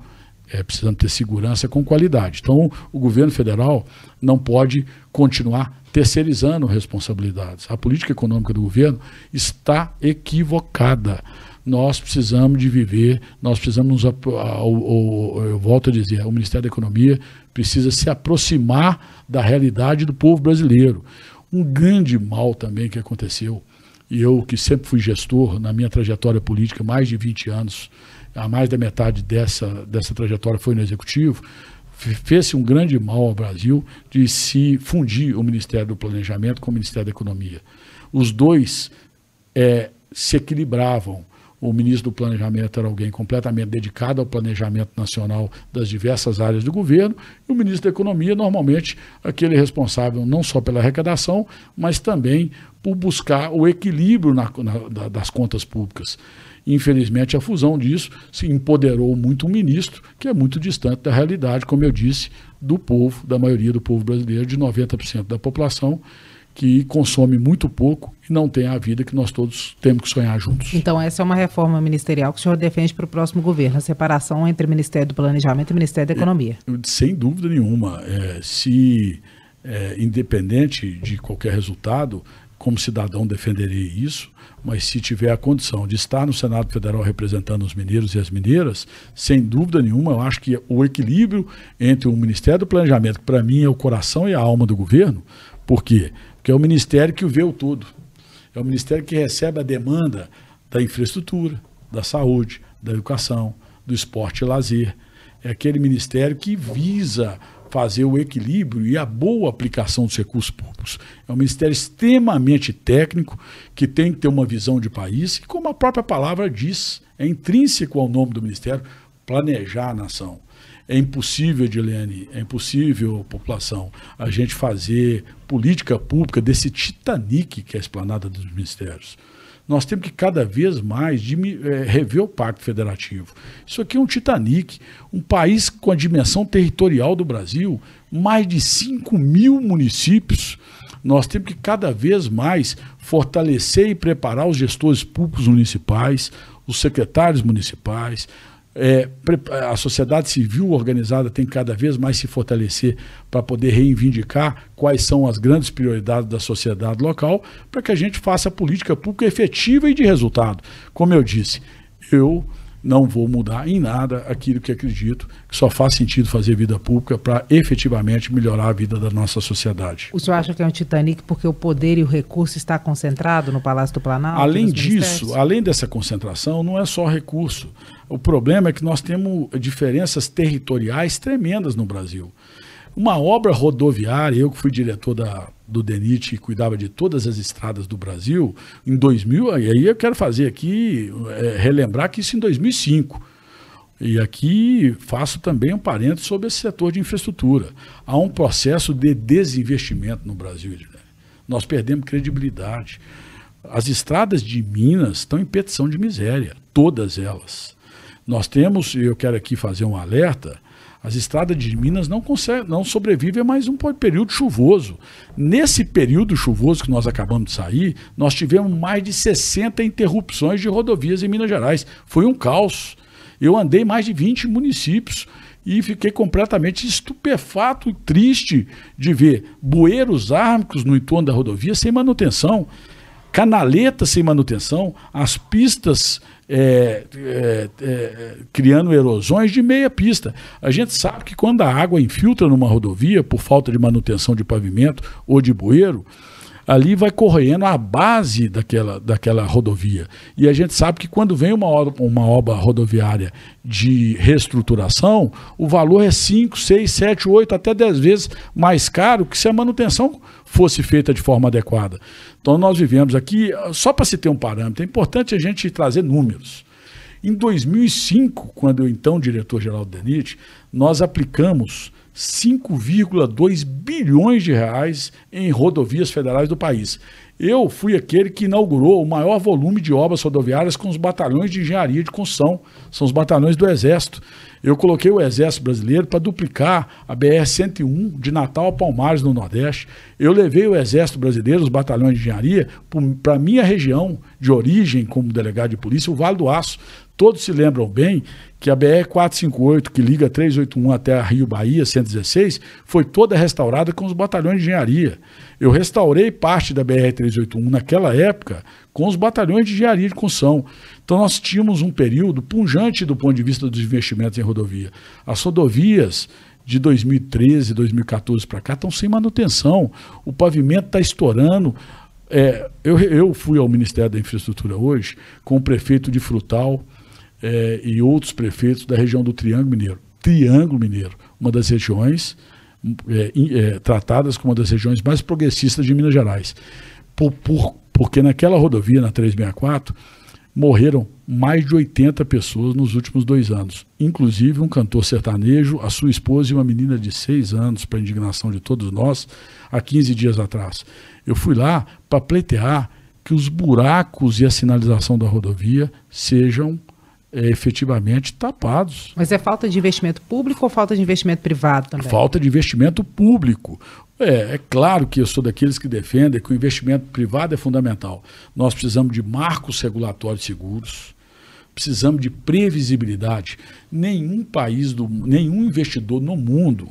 é, precisamos ter segurança com qualidade. Então, o governo federal não pode continuar terceirizando responsabilidades. A política econômica do governo está equivocada nós precisamos de viver, nós precisamos, eu volto a dizer, o Ministério da Economia precisa se aproximar da realidade do povo brasileiro. Um grande mal também que aconteceu, e eu que sempre fui gestor na minha trajetória política, mais de 20 anos, a mais da metade dessa, dessa trajetória foi no Executivo, fez-se um grande mal ao Brasil de se fundir o Ministério do Planejamento com o Ministério da Economia. Os dois é, se equilibravam. O ministro do Planejamento era alguém completamente dedicado ao planejamento nacional das diversas áreas do governo, e o ministro da Economia, normalmente, aquele responsável não só pela arrecadação, mas também por buscar o equilíbrio na, na, das contas públicas. Infelizmente, a fusão disso se empoderou muito um ministro que é muito distante da realidade, como eu disse, do povo, da maioria do povo brasileiro, de 90% da população, que consome muito pouco e não tem a vida que nós todos temos que sonhar juntos. Então, essa é uma reforma ministerial que o senhor defende para o próximo governo, a separação entre o Ministério do Planejamento e o Ministério da Economia. É, sem dúvida nenhuma. É, se, é, independente de qualquer resultado, como cidadão defenderei isso, mas se tiver a condição de estar no Senado Federal representando os mineiros e as mineiras, sem dúvida nenhuma, eu acho que o equilíbrio entre o Ministério do Planejamento, que para mim é o coração e a alma do governo, por quê? Porque é o ministério que vê o todo. É o ministério que recebe a demanda da infraestrutura, da saúde, da educação, do esporte e lazer. É aquele ministério que visa fazer o equilíbrio e a boa aplicação dos recursos públicos. É um ministério extremamente técnico, que tem que ter uma visão de país, e como a própria palavra diz, é intrínseco ao nome do ministério, planejar a nação. É impossível, Edilene, é impossível, população, a gente fazer política pública desse Titanic que é a esplanada dos ministérios. Nós temos que cada vez mais é, rever o Pacto Federativo. Isso aqui é um Titanic, um país com a dimensão territorial do Brasil, mais de 5 mil municípios. Nós temos que cada vez mais fortalecer e preparar os gestores públicos municipais, os secretários municipais, é, a sociedade civil organizada tem que cada vez mais se fortalecer para poder reivindicar quais são as grandes prioridades da sociedade local, para que a gente faça política pública efetiva e de resultado. Como eu disse, eu não vou mudar em nada aquilo que acredito que só faz sentido fazer vida pública para efetivamente melhorar a vida da nossa sociedade. O senhor acha que é um Titanic porque o poder e o recurso está concentrado no Palácio do Planalto? Além disso, além dessa concentração, não é só recurso. O problema é que nós temos diferenças territoriais tremendas no Brasil. Uma obra rodoviária, eu que fui diretor da, do DENIT e cuidava de todas as estradas do Brasil, em 2000, e aí eu quero fazer aqui, é, relembrar que isso em 2005. E aqui faço também um parênteses sobre esse setor de infraestrutura. Há um processo de desinvestimento no Brasil. Nós perdemos credibilidade. As estradas de Minas estão em petição de miséria, todas elas. Nós temos, e eu quero aqui fazer um alerta, as estradas de Minas não, conseguem, não sobrevivem a mais um período chuvoso. Nesse período chuvoso que nós acabamos de sair, nós tivemos mais de 60 interrupções de rodovias em Minas Gerais. Foi um caos. Eu andei mais de 20 municípios e fiquei completamente estupefato e triste de ver bueiros ármicos no entorno da rodovia sem manutenção, canaletas sem manutenção, as pistas é, é, é, criando erosões de meia pista. A gente sabe que quando a água infiltra numa rodovia por falta de manutenção de pavimento ou de bueiro, ali vai correndo a base daquela, daquela rodovia. E a gente sabe que quando vem uma obra, uma obra rodoviária de reestruturação, o valor é 5, 6, 7, 8, até 10 vezes mais caro que se a manutenção fosse feita de forma adequada. Então nós vivemos aqui, só para se ter um parâmetro, é importante a gente trazer números. Em 2005, quando eu então diretor-geral do DENIT, nós aplicamos 5,2 bilhões de reais em rodovias federais do país. Eu fui aquele que inaugurou o maior volume de obras rodoviárias com os batalhões de engenharia de construção, são os batalhões do Exército. Eu coloquei o Exército Brasileiro para duplicar a BR-101 de Natal a Palmares, no Nordeste. Eu levei o Exército Brasileiro, os batalhões de engenharia, para a minha região de origem como delegado de polícia, o Vale do Aço. Todos se lembram bem que a BR-458, que liga 381 até a Rio Bahia, 116, foi toda restaurada com os batalhões de engenharia. Eu restaurei parte da BR-381 naquela época com os batalhões de engenharia de construção. Então nós tínhamos um período punjante do ponto de vista dos investimentos em rodovia. As rodovias de 2013, 2014 para cá estão sem manutenção. O pavimento está estourando. É, eu, eu fui ao Ministério da Infraestrutura hoje com o prefeito de Frutal, é, e outros prefeitos da região do Triângulo Mineiro. Triângulo Mineiro. uma das regiões é, é, tratadas como uma das regiões mais progressistas de Minas Gerais. Por, por, porque naquela rodovia, na 364, morreram mais de 80 pessoas nos últimos dois anos, inclusive um cantor sertanejo, a sua esposa e uma menina de seis anos, para indignação de todos nós, há 15 dias atrás. Eu fui lá para pleitear que os buracos e a sinalização da rodovia sejam efetivamente tapados. Mas é falta de investimento público ou falta de investimento privado também? Falta de investimento público. É, é claro que eu sou daqueles que defendem que o investimento privado é fundamental. Nós precisamos de marcos regulatórios seguros, precisamos de previsibilidade. Nenhum país, do, nenhum investidor no mundo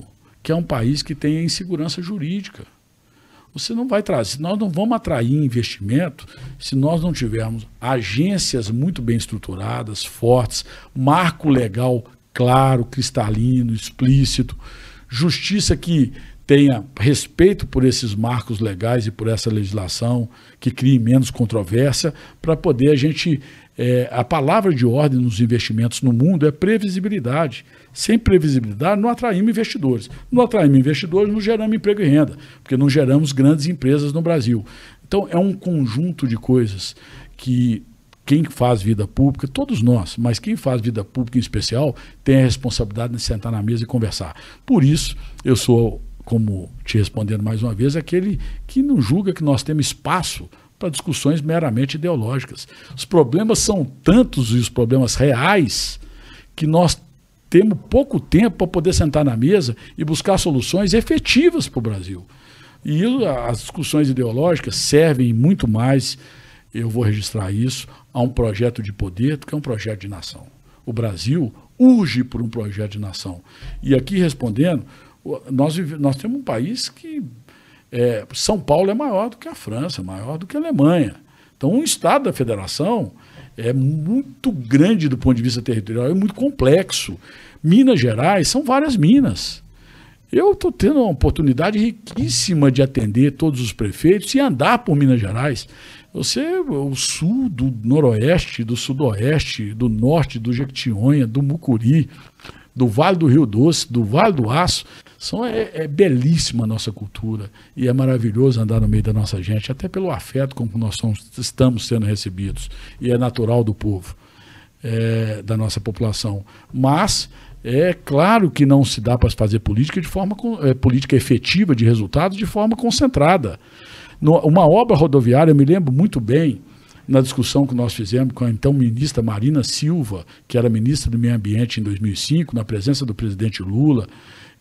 que é um país que tenha insegurança jurídica. Você não vai trazer, nós não vamos atrair investimento se nós não tivermos agências muito bem estruturadas, fortes, marco legal claro, cristalino, explícito, justiça que tenha respeito por esses marcos legais e por essa legislação, que crie menos controvérsia, para poder a gente. É, a palavra de ordem nos investimentos no mundo é previsibilidade. Sem previsibilidade, não atraímos investidores. Não atraímos investidores, não geramos emprego e renda, porque não geramos grandes empresas no Brasil. Então, é um conjunto de coisas que quem faz vida pública, todos nós, mas quem faz vida pública em especial, tem a responsabilidade de sentar na mesa e conversar. Por isso, eu sou, como te respondendo mais uma vez, aquele que não julga que nós temos espaço para discussões meramente ideológicas. Os problemas são tantos e os problemas reais que nós temos pouco tempo para poder sentar na mesa e buscar soluções efetivas para o Brasil. E as discussões ideológicas servem muito mais, eu vou registrar isso, a um projeto de poder do que a um projeto de nação. O Brasil urge por um projeto de nação. E aqui respondendo, nós, nós temos um país que é, São Paulo é maior do que a França, maior do que a Alemanha. Então, um Estado da federação é muito grande do ponto de vista territorial, é muito complexo. Minas Gerais são várias minas. Eu estou tendo uma oportunidade riquíssima de atender todos os prefeitos e andar por Minas Gerais. Você, o sul, do noroeste, do sudoeste, do norte, do Jequitinhonha, do Mucuri, do Vale do Rio Doce, do Vale do Aço, são, é, é, belíssima a nossa cultura e é maravilhoso andar no meio da nossa gente, até pelo afeto com que nós somos, estamos sendo recebidos. E é natural do povo, é, da nossa população. Mas é claro que não se dá para fazer política de forma é, política efetiva de resultados de forma concentrada. No, uma obra rodoviária, eu me lembro muito bem na discussão que nós fizemos com a então ministra Marina Silva, que era ministra do Meio Ambiente em 2005, na presença do presidente Lula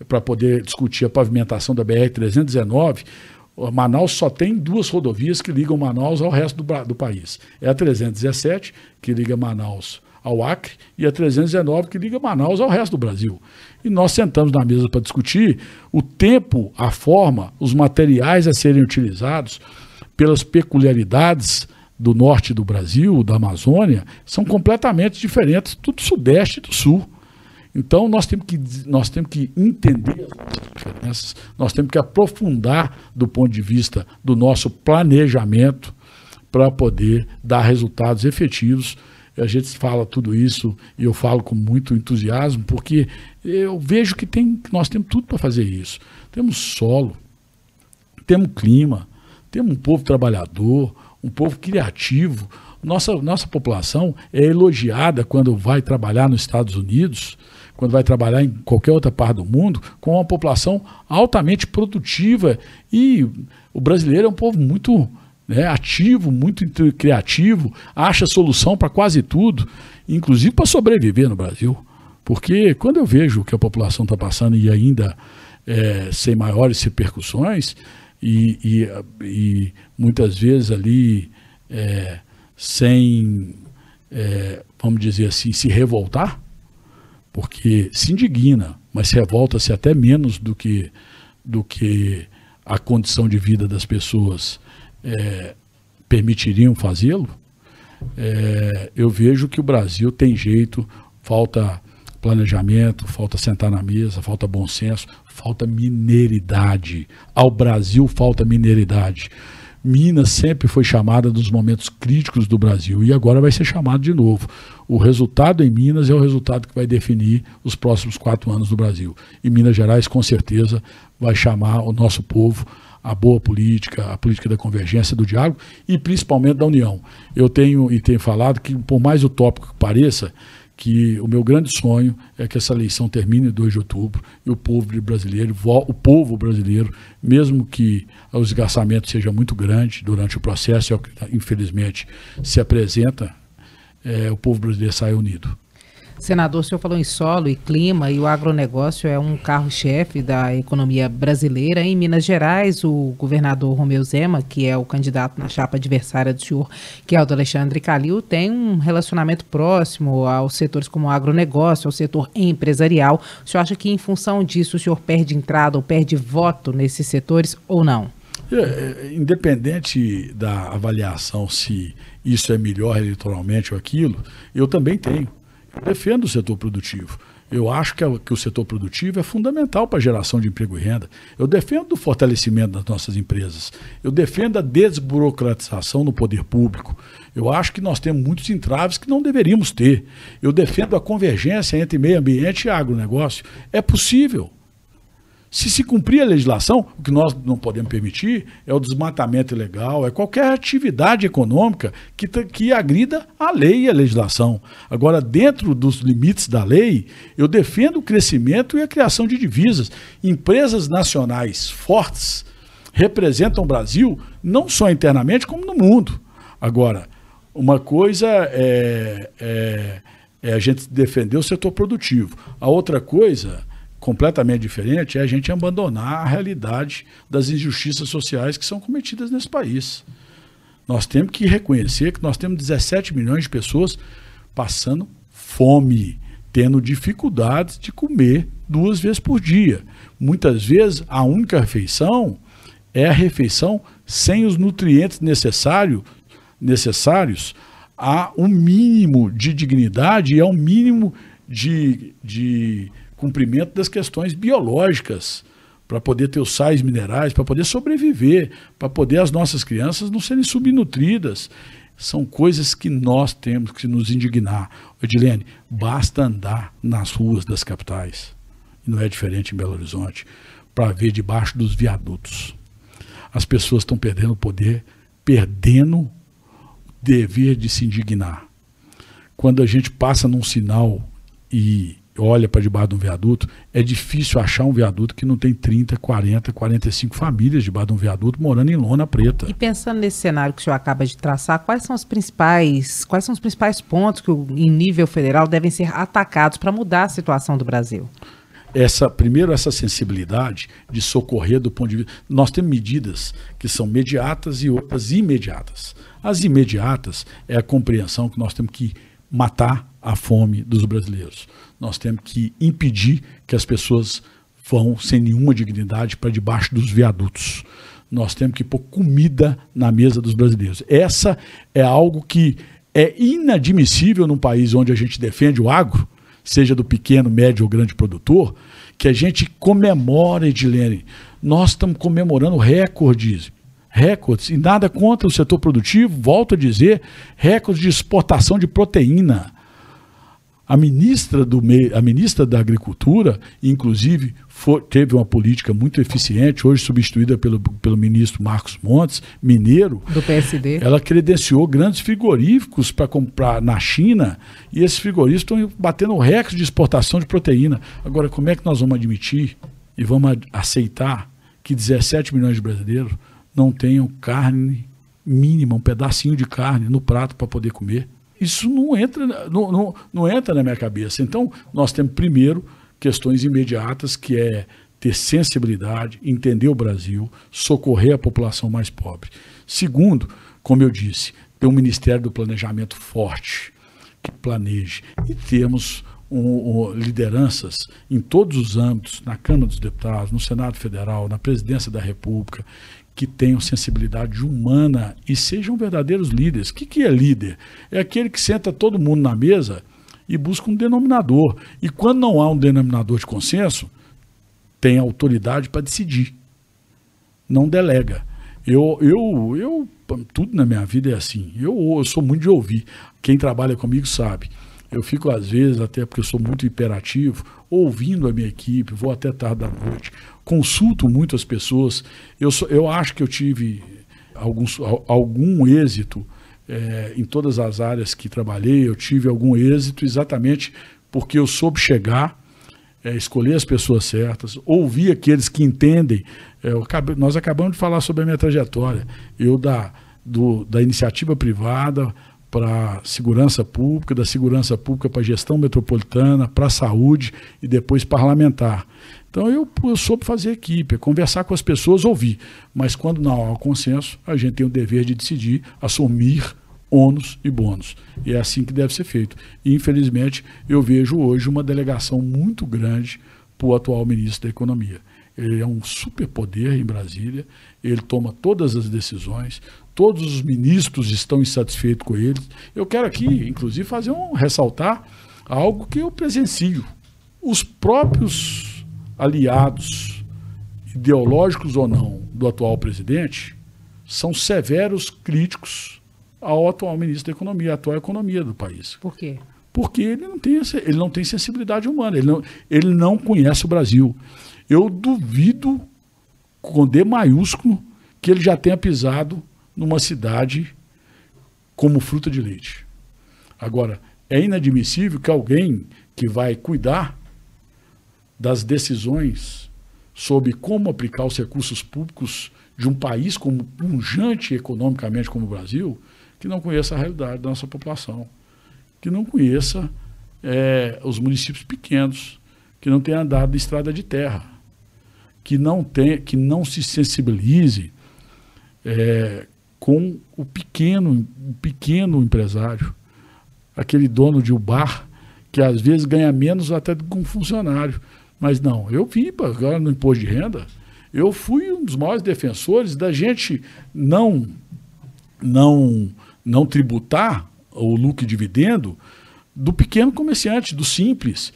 para poder discutir a pavimentação da BR-319, Manaus só tem duas rodovias que ligam Manaus ao resto do, do, país. É a 317, que liga Manaus ao Acre, e a 319, que liga Manaus ao resto do Brasil. E nós sentamos na mesa para discutir o tempo, a forma, os materiais a serem utilizados pelas peculiaridades do norte do Brasil, da Amazônia, são completamente diferentes do sudeste e do sul. Então, nós temos que, nós temos que entender as diferenças, nós temos que aprofundar do ponto de vista do nosso planejamento para poder dar resultados efetivos. A gente fala tudo isso e eu falo com muito entusiasmo, porque eu vejo que, tem, nós temos tudo para fazer isso. Temos solo, temos clima, temos um povo trabalhador, um povo criativo. Nossa, nossa população é elogiada quando vai trabalhar nos Estados Unidos quando vai trabalhar em qualquer outra parte do mundo, com uma população altamente produtiva. E o brasileiro é um povo muito né, ativo, muito criativo, acha solução para quase tudo, inclusive para sobreviver no Brasil. Porque quando eu vejo o que a população está passando e ainda é, sem maiores repercussões, e, e, e muitas vezes ali é, sem, é, vamos dizer assim, se revoltar, porque se indigna, mas se revolta-se até menos do que, do que a condição de vida das pessoas é, permitiriam fazê-lo, é, eu vejo que o Brasil tem jeito, falta planejamento, falta sentar na mesa, falta bom senso, falta mineridade. Ao Brasil falta mineridade. Minas sempre foi chamada dos momentos críticos do Brasil e agora vai ser chamado de novo. O resultado em Minas é o resultado que vai definir os próximos quatro anos do Brasil. E Minas Gerais, com certeza, vai chamar o nosso povo a boa política, a política da convergência, do diálogo e principalmente da união. Eu tenho e tenho falado que, por mais utópico que pareça, que o meu grande sonho é que essa eleição termine 2 de outubro e o povo brasileiro, o povo brasileiro, mesmo que o esgarçamento seja muito grande durante o processo, é o que infelizmente se apresenta, é, o povo brasileiro sai unido. Senador, o senhor falou em solo e clima e o agronegócio é um carro-chefe da economia brasileira. Em Minas Gerais, o governador Romeu Zema, que é o candidato na chapa adversária do senhor, que é o do Alexandre Calil, tem um relacionamento próximo aos setores como o agronegócio, ao setor empresarial. O senhor acha que em função disso o senhor perde entrada ou perde voto nesses setores ou não? É, é independente da avaliação se isso é melhor eleitoralmente ou aquilo, eu também tenho defendo o setor produtivo. Eu acho que, que o setor produtivo é fundamental para a geração de emprego e renda. Eu defendo o fortalecimento das nossas empresas. Eu defendo a desburocratização no poder público. Eu acho que nós temos muitos entraves que não deveríamos ter. Eu defendo a convergência entre meio ambiente e agronegócio. É possível. Se se cumprir a legislação, o que nós não podemos permitir é o desmatamento ilegal, é qualquer atividade econômica que, que agrida a lei e a legislação. Agora, dentro dos limites da lei, eu defendo o crescimento e a criação de divisas. Empresas nacionais fortes representam o Brasil não só internamente, como no mundo. Agora, uma coisa é, é, é a gente defender o setor produtivo, a outra coisa completamente diferente é a gente abandonar a realidade das injustiças sociais que são cometidas nesse país. Nós temos que reconhecer que nós temos 17 milhões de pessoas passando fome, tendo dificuldades de comer duas vezes por dia. Muitas vezes a única refeição é a refeição sem os nutrientes necessário, necessários a um mínimo de dignidade e a um mínimo de, de cumprimento das questões biológicas, para poder ter os sais minerais, para poder sobreviver, para poder as nossas crianças não serem subnutridas. São coisas que nós temos que nos indignar. Edilene, basta andar nas ruas das capitais, e não é diferente em Belo Horizonte, para ver debaixo dos viadutos. As pessoas estão perdendo o poder, perdendo o dever de se indignar. Quando a gente passa num sinal e olha para debaixo de um viaduto, é difícil achar um viaduto que não tem 30, 40, 45 famílias debaixo de um viaduto morando em lona preta. E pensando nesse cenário que o senhor acaba de traçar, quais são os principais, quais são os principais pontos que em nível federal devem ser atacados para mudar a situação do Brasil? Essa, primeiro, essa sensibilidade de socorrer do ponto de vista. Nós temos medidas que são imediatas e outras imediatas. As imediatas é a compreensão que nós temos que matar a fome dos brasileiros. Nós temos que impedir que as pessoas vão sem nenhuma dignidade para debaixo dos viadutos. Nós temos que pôr comida na mesa dos brasileiros. Essa é algo que é inadmissível num país onde a gente defende o agro, seja do pequeno, médio ou grande produtor, que a gente comemora, Edilene. Nós estamos comemorando recordes, recordes, e nada contra o setor produtivo, volto a dizer, recordes de exportação de proteína. A ministra, do a ministra da Agricultura, inclusive, teve uma política muito eficiente, hoje substituída pelo, pelo ministro Marcos Montes, mineiro. Do PSD. Ela credenciou grandes frigoríficos para comprar na China e esses frigoríficos estão batendo recorde de exportação de proteína. Agora, como é que nós vamos admitir e vamos aceitar que 17 milhões de brasileiros não tenham carne mínima, um pedacinho de carne no prato para poder comer? Isso não entra, não, não, não entra na minha cabeça. Então, nós temos primeiro questões imediatas, que é ter sensibilidade, entender o Brasil, socorrer a população mais pobre. Segundo, como eu disse, ter um Ministério do Planejamento forte, que planeje. E temos um, um, lideranças em todos os âmbitos, na Câmara dos Deputados, no Senado Federal, na Presidência da República, que tenham sensibilidade humana e sejam verdadeiros líderes. O que, que é líder? É aquele que senta todo mundo na mesa e busca um denominador. E quando não há um denominador de consenso, tem autoridade para decidir. Não delega. Eu, eu, eu, tudo na minha vida é assim. Eu, eu sou muito de ouvir. Quem trabalha comigo sabe. Eu fico, às vezes, até porque eu sou muito imperativo, ouvindo a minha equipe, vou até tarde da noite, consulto muito as pessoas. Eu, sou, eu acho que eu tive alguns, algum êxito é, em todas as áreas que trabalhei, eu tive algum êxito exatamente porque eu soube chegar, é, escolher as pessoas certas, ouvir aqueles que entendem. É, acabei, nós acabamos de falar sobre a minha trajetória. Eu, da, do, da iniciativa privada para segurança pública, da segurança pública para gestão metropolitana, para saúde e depois parlamentar. Então eu, eu soube fazer equipe, conversar com as pessoas, ouvir. Mas quando não há consenso, a gente tem o dever de decidir, assumir ônus e bônus. E é assim que deve ser feito. E, infelizmente, eu vejo hoje uma delegação muito grande para o atual ministro da Economia. Ele é um superpoder em Brasília, ele toma todas as decisões, todos os ministros estão insatisfeitos com ele. Eu quero aqui, inclusive, fazer um ressaltar algo que eu presencio. Os próprios aliados, ideológicos ou não, do atual presidente, são severos críticos ao atual ministro da Economia, à atual economia do país. Por quê? Porque ele não tem, ele não tem sensibilidade humana, ele não, ele não conhece o Brasil. Eu duvido, com D maiúsculo, que ele já tenha pisado numa cidade como fruta de leite. Agora, é inadmissível que alguém que vai cuidar das decisões sobre como aplicar os recursos públicos de um país como punjante economicamente como o Brasil, que não conheça a realidade da nossa população, que não conheça é, os municípios pequenos, que não tenha andado de estrada de terra, que não, tem, que não se sensibilize é, com o pequeno, o pequeno empresário, aquele dono de um bar que às vezes ganha menos até do que um funcionário. Mas não, eu vim agora no imposto de renda, eu fui um dos maiores defensores da gente não não não tributar o lucro e dividendo do pequeno comerciante, do simples.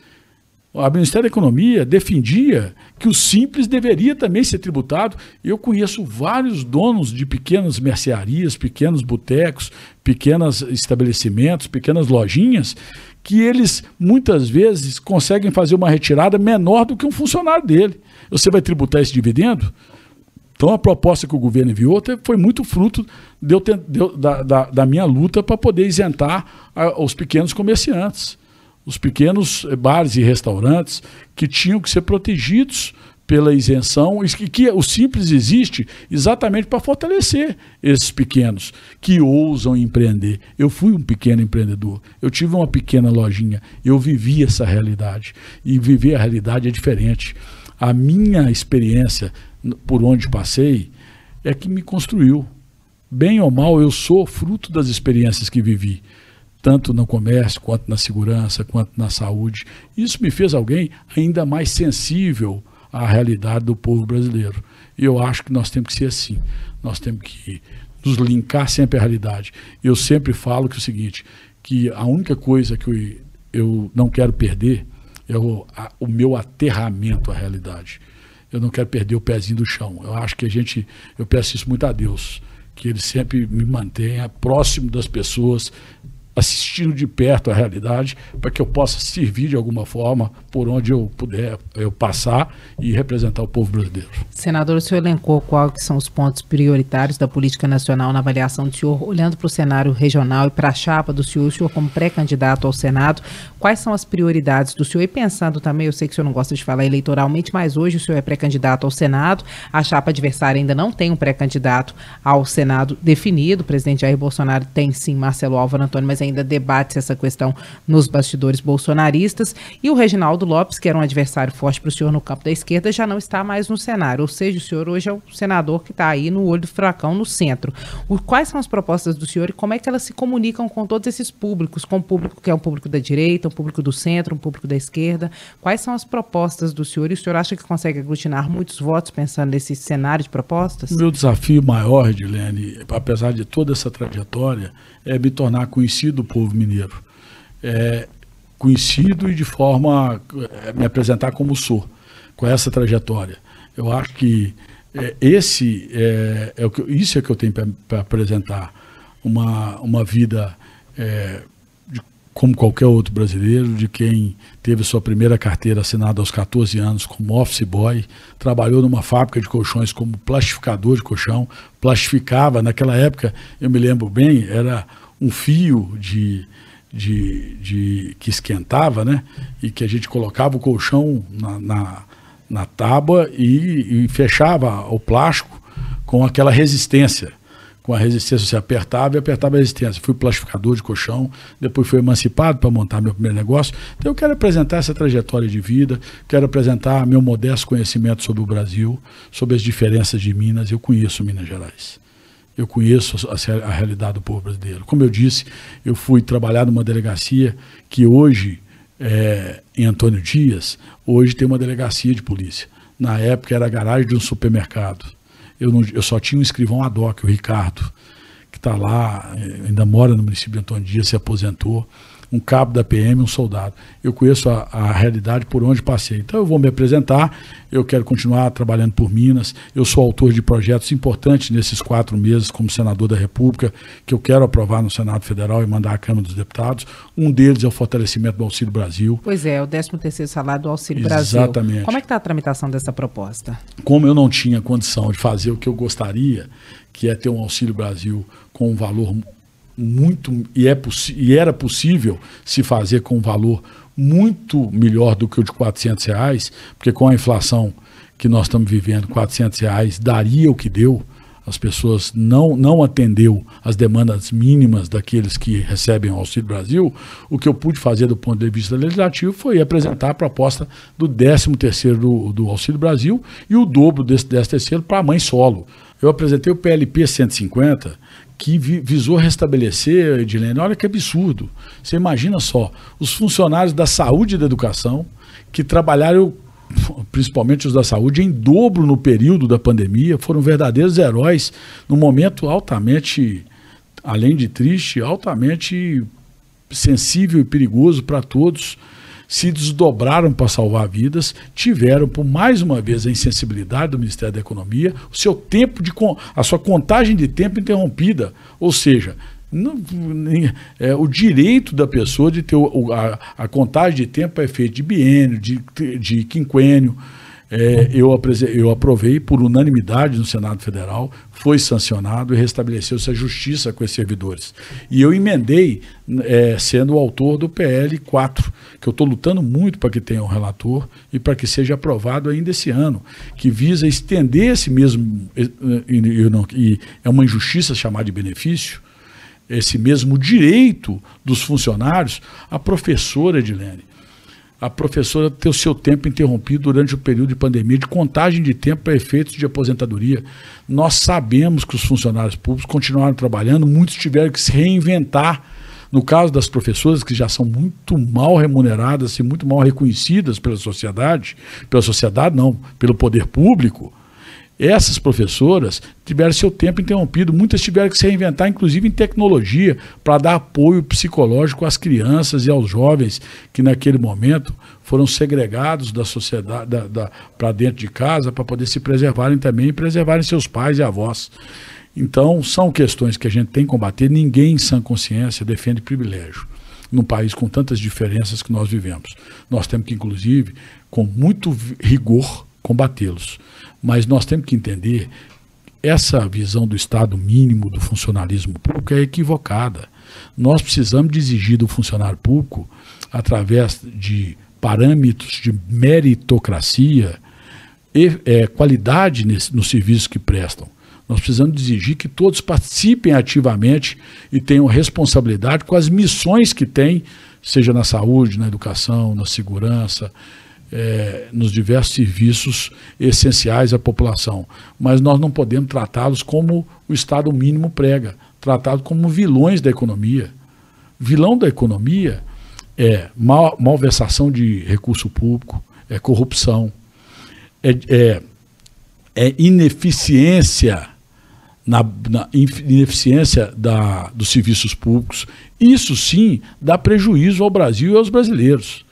O Ministério da Economia defendia que o simples deveria também ser tributado. Eu conheço vários donos de pequenas mercearias, pequenos botecos, pequenos estabelecimentos, pequenas lojinhas, que eles muitas vezes conseguem fazer uma retirada menor do que um funcionário dele. Você vai tributar esse dividendo? Então a proposta que o governo enviou foi muito fruto de ter, de, da, da, da, minha luta para poder isentar a, os pequenos comerciantes os pequenos bares e restaurantes que tinham que ser protegidos pela isenção e que o simples existe exatamente para fortalecer esses pequenos que ousam empreender. Eu fui um pequeno empreendedor, eu tive uma pequena lojinha, eu vivi essa realidade e viver a realidade é diferente. A minha experiência por onde passei é que me construiu. Bem ou mal, eu sou fruto das experiências que vivi tanto no comércio, quanto na segurança, quanto na saúde. Isso me fez alguém ainda mais sensível à realidade do povo brasileiro. E eu acho que nós temos que ser assim. Nós temos que nos linkar sempre à realidade. Eu sempre falo que é o seguinte, que a única coisa que eu, não quero perder é o, a, o meu aterramento à realidade. Eu não quero perder o pezinho do chão. Eu acho que a gente, eu peço isso muito a Deus, que ele sempre me mantenha próximo das pessoas, assistindo de perto a realidade, para que eu possa servir de alguma forma por onde eu puder eu passar e representar o povo brasileiro. Senador, o senhor elencou quais são os pontos prioritários da política nacional na avaliação do senhor, olhando para o cenário regional e para a chapa do senhor, o senhor como pré-candidato ao Senado, quais são as prioridades do senhor? E pensando também, eu sei que o senhor não gosta de falar eleitoralmente, mas hoje o senhor é pré-candidato ao Senado, a chapa adversária ainda não tem um pré-candidato ao Senado definido, o presidente Jair Bolsonaro tem sim Marcelo Álvaro Antônio, mas ainda debate essa questão nos bastidores bolsonaristas. E o Reginaldo Lopes, que era um adversário forte para o senhor no campo da esquerda, já não está mais no cenário. Ou seja, o senhor hoje é o senador que está aí no olho do furacão, no centro. O, quais são as propostas do senhor e como é que elas se comunicam com todos esses públicos? Com o público que é um público da direita, um público do centro, um público da esquerda? Quais são as propostas do senhor? E o senhor acha que consegue aglutinar muitos votos pensando nesse cenário de propostas? Meu desafio maior, Edilene, apesar de toda essa trajetória, é me tornar conhecido do povo mineiro. É, conhecido e de forma é, me apresentar como sou, com essa trajetória. Eu acho que é, esse é, é, o que, isso é que eu tenho para apresentar. Uma, uma vida é, como qualquer outro brasileiro, de quem teve sua primeira carteira assinada aos 14 anos como office boy, trabalhou numa fábrica de colchões como plastificador de colchão, plastificava, naquela época, eu me lembro bem, era um fio de, de, de que esquentava, né? E que a gente colocava o colchão na, na na tábua e, e, fechava o plástico com aquela resistência. Com a resistência, você apertava e apertava a resistência. Fui plastificador de colchão, depois fui emancipado para montar meu primeiro negócio. Então eu quero apresentar essa trajetória de vida, quero apresentar meu modesto conhecimento sobre o Brasil, sobre as diferenças de Minas. Eu conheço Minas Gerais. Eu conheço a, a realidade do povo brasileiro. Como eu disse, eu fui trabalhar numa delegacia que hoje é, em Antônio Dias, hoje tem uma delegacia de polícia. Na época era a garagem de um supermercado. Eu, não, eu só tinha um escrivão ad hoc, o Ricardo, que está lá, é, ainda mora no município de Antônio Dias, se aposentou um cabo da PM, um soldado. Eu conheço a, a, realidade por onde passei. Então eu vou me apresentar, eu quero continuar trabalhando por Minas, eu sou autor de projetos importantes nesses quatro meses como senador da República, que eu quero aprovar no Senado Federal e mandar à Câmara dos Deputados. Um deles é o fortalecimento do Auxílio Brasil. Pois é, o 13º salário do Auxílio Brasil. Exatamente. Como é que está a tramitação dessa proposta? Como eu não tinha condição de fazer o que eu gostaria, que é ter um Auxílio Brasil com um valor muito e, é e era possível se fazer com um valor muito melhor do que o de 400 reais, porque com a inflação que nós estamos vivendo, 400 reais daria o que deu. As pessoas não, não atendeu as demandas mínimas daqueles que recebem o Auxílio Brasil. O que eu pude fazer do ponto de vista legislativo foi apresentar a proposta do 13º do, do Auxílio Brasil e o dobro desse 13º para a mãe solo. Eu apresentei o PLP 150, que visou restabelecer, Edilene, olha que absurdo. Você imagina só, os funcionários da saúde e da educação que trabalharam, principalmente os da saúde, em dobro no período da pandemia, foram verdadeiros heróis num momento altamente, além de triste, altamente sensível e perigoso para todos se desdobraram para salvar vidas, tiveram, por mais uma vez, a insensibilidade do Ministério da Economia, o seu tempo de a sua contagem de tempo interrompida. Ou seja, não, é, o direito da pessoa de ter o, a, a, contagem de tempo é feita de biênio, de, de quinquênio, é, eu, eu aprovei por unanimidade no Senado Federal, foi sancionado e restabeleceu-se a justiça com esses servidores. E eu emendei, é, sendo o autor do PL 4, que eu estou lutando muito para que tenha um relator e para que seja aprovado ainda esse ano, que visa estender esse mesmo, e, e, não, e é uma injustiça chamar de benefício, esse mesmo direito dos funcionários à professora Edilene a professora ter o seu tempo interrompido durante o período de pandemia, de contagem de tempo para efeitos de aposentadoria. Nós sabemos que os funcionários públicos continuaram trabalhando, muitos tiveram que se reinventar. No caso das professoras, que já são muito mal remuneradas e muito mal reconhecidas pela sociedade, pela sociedade não, pelo poder público, essas professoras tiveram seu tempo interrompido, muitas tiveram que se reinventar, inclusive em tecnologia, para dar apoio psicológico às crianças e aos jovens que naquele momento foram segregados da sociedade da, da, para dentro de casa para poder se preservarem também e preservarem seus pais e avós. Então, são questões que a gente tem que combater. Ninguém em sã consciência defende privilégio num país com tantas diferenças que nós vivemos. Nós temos que, inclusive, com muito rigor, combatê-los. Mas nós temos que entender essa visão do Estado mínimo do funcionalismo público é equivocada. Nós precisamos de exigir do funcionário público, através de parâmetros de meritocracia e é, qualidade nesse, nos serviços que prestam. Nós precisamos exigir que todos participem ativamente e tenham responsabilidade com as missões que têm, seja na saúde, na educação, na segurança, é, nos diversos serviços essenciais à população. Mas nós não podemos tratá-los como o Estado mínimo prega, tratá-los como vilões da economia. Vilão da economia é mal, malversação de recurso público, é corrupção, é, é, é ineficiência na, na, ineficiência da, dos serviços públicos. Isso sim dá prejuízo ao Brasil e aos brasileiros.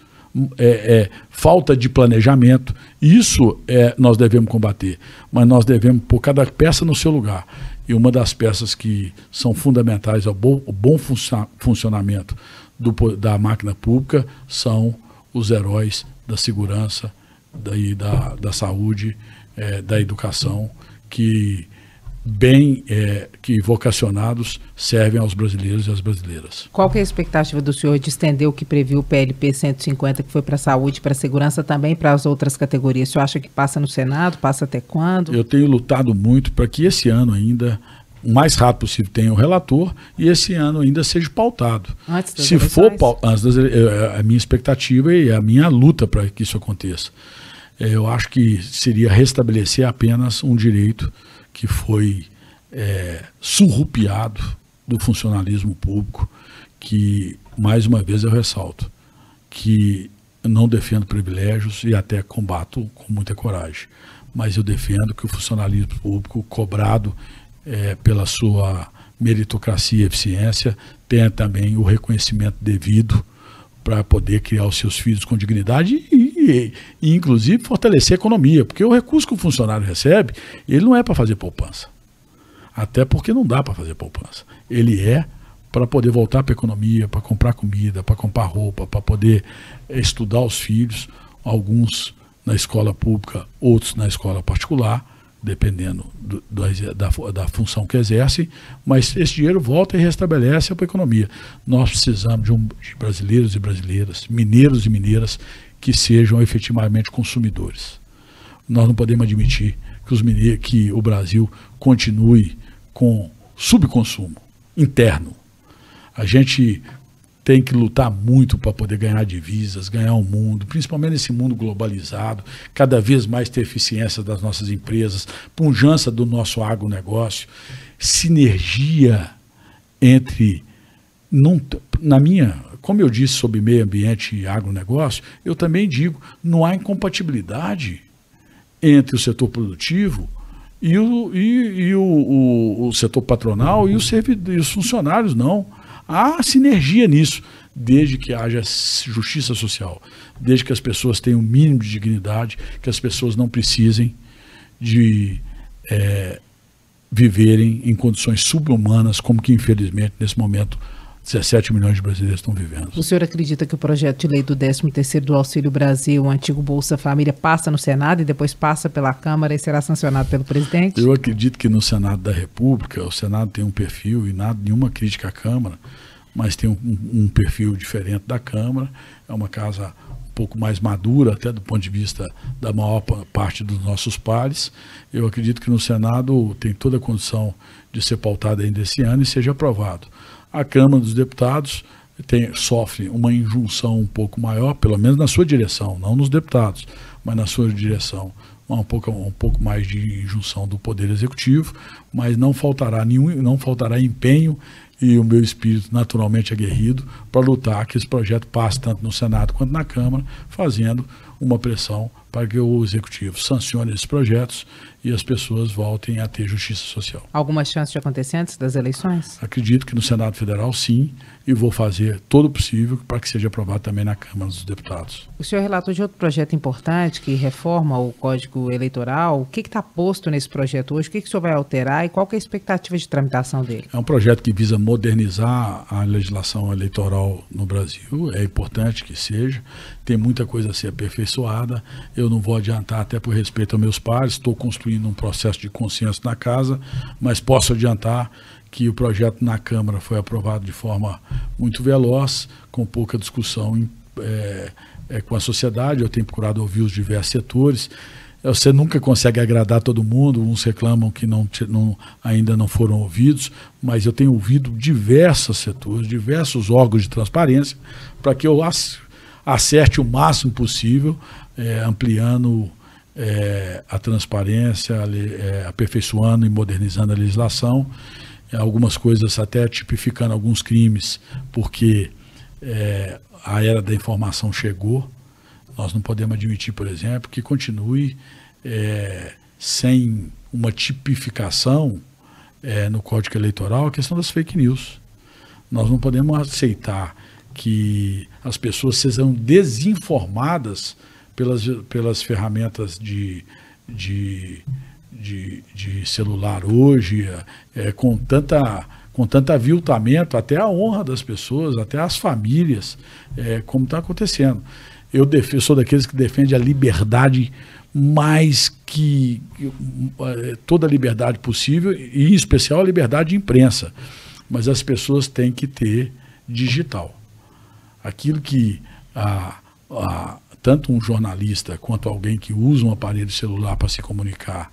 É, é, falta de planejamento. Isso é, nós devemos combater, mas nós devemos pôr cada peça no seu lugar. E uma das peças que são fundamentais ao bom, ao bom funcionamento do, da máquina pública são os heróis da segurança, daí da, da saúde, é, da educação, que bem é, que vocacionados servem aos brasileiros e às brasileiras. Qual é a expectativa do senhor de estender o que previu o PLP 150, que foi para a saúde, para a segurança, também para as outras categorias? O senhor acha que passa no Senado? Passa até quando? Eu tenho lutado muito para que esse ano ainda o mais rápido possível tenha o relator e esse ano ainda seja pautado. Antes das Se eleições? for antes das, a minha expectativa e a minha luta para que isso aconteça. É, eu acho que seria restabelecer apenas um direito que foi é, surrupiado do funcionalismo público, que, mais uma vez, eu ressalto, que não defendo privilégios e até combato com muita coragem, mas eu defendo que o funcionalismo público, cobrado é, pela sua meritocracia e eficiência, tenha também o reconhecimento devido para poder criar os seus filhos com dignidade e, e, inclusive, fortalecer a economia, porque o recurso que o funcionário recebe, ele não é para fazer poupança. Até porque não dá para fazer poupança. Ele é para poder voltar para a economia, para comprar comida, para comprar roupa, para poder estudar os filhos, alguns na escola pública, outros na escola particular, dependendo do, do, da, da função que exerce, mas esse dinheiro volta e restabelece para a economia. Nós precisamos de, um, de brasileiros e brasileiras, mineiros e mineiras, que sejam efetivamente consumidores. Nós não podemos admitir que, os que o Brasil continue com subconsumo interno. A gente tem que lutar muito para poder ganhar divisas, ganhar o mundo, principalmente nesse mundo globalizado, cada vez mais ter eficiência das nossas empresas, punjança do nosso agronegócio, sinergia entre. Não, na minha, como eu disse sobre meio ambiente e agronegócio, eu também digo, não há incompatibilidade entre o setor produtivo e o, e, e o, o, o, setor patronal e os, e os funcionários, não. Há sinergia nisso, desde que haja justiça social, desde que as pessoas tenham o um mínimo de dignidade, que as pessoas não precisem de é, viverem em condições subhumanas, como que infelizmente nesse momento 17 milhões de brasileiros estão vivendo. O senhor acredita que o projeto de lei do 13º do Auxílio Brasil, o antigo Bolsa Família, passa no Senado e depois passa pela Câmara e será sancionado pelo presidente? Eu acredito que no Senado da República, o Senado tem um perfil e nada, nenhuma crítica à Câmara, mas tem um, um perfil diferente da Câmara, é uma casa um pouco mais madura, até do ponto de vista da maior parte dos nossos pares. Eu acredito que no Senado tem toda a condição de ser pautado ainda esse ano e seja aprovado a Câmara dos Deputados tem, sofre uma injunção um pouco maior, pelo menos na sua direção, não nos deputados, mas na sua direção, um pouco, um pouco mais de injunção do Poder Executivo, mas não faltará nenhum, não faltará empenho e o meu espírito naturalmente aguerrido para lutar que esse projeto passe tanto no Senado quanto na Câmara, fazendo uma pressão para que o Executivo sancione esses projetos e as pessoas voltem a ter justiça social. Alguma chance de acontecer antes das eleições? Acredito que no Senado Federal, sim, e vou fazer todo o possível para que seja aprovado também na Câmara dos Deputados. O senhor relatou de outro projeto importante que reforma o Código Eleitoral. O que está posto nesse projeto hoje? O que, que o senhor vai alterar e qual é a expectativa de tramitação dele? É um projeto que visa modernizar a legislação eleitoral no Brasil. É importante que seja. Tem muita coisa a ser aperfeiçoada. Eu não vou adiantar, até por respeito aos meus pares. Estou construindo um processo de consenso na casa, mas posso adiantar que o projeto na Câmara foi aprovado de forma muito veloz, com pouca discussão é, é, com a sociedade. Eu tenho procurado ouvir os diversos setores. Você nunca consegue agradar todo mundo, uns reclamam que não, não, ainda não foram ouvidos, mas eu tenho ouvido diversos setores, diversos órgãos de transparência, para que eu acerte o máximo possível, é, ampliando é, a transparência, é, aperfeiçoando e modernizando a legislação, algumas coisas até tipificando alguns crimes, porque é, a era da informação chegou. Nós não podemos admitir, por exemplo, que continue é, sem uma tipificação é, no Código Eleitoral a questão das fake news. Nós não podemos aceitar que as pessoas sejam desinformadas pelas, pelas ferramentas de, de, de, de celular hoje, é, com, tanta, com tanto aviltamento, até a honra das pessoas, até as famílias, é, como está acontecendo. Eu sou daqueles que defende a liberdade mais que é, toda a liberdade possível, e em especial a liberdade de imprensa. Mas as pessoas têm que ter digital. Aquilo que a, a, tanto um jornalista quanto alguém que usa um aparelho celular para se comunicar,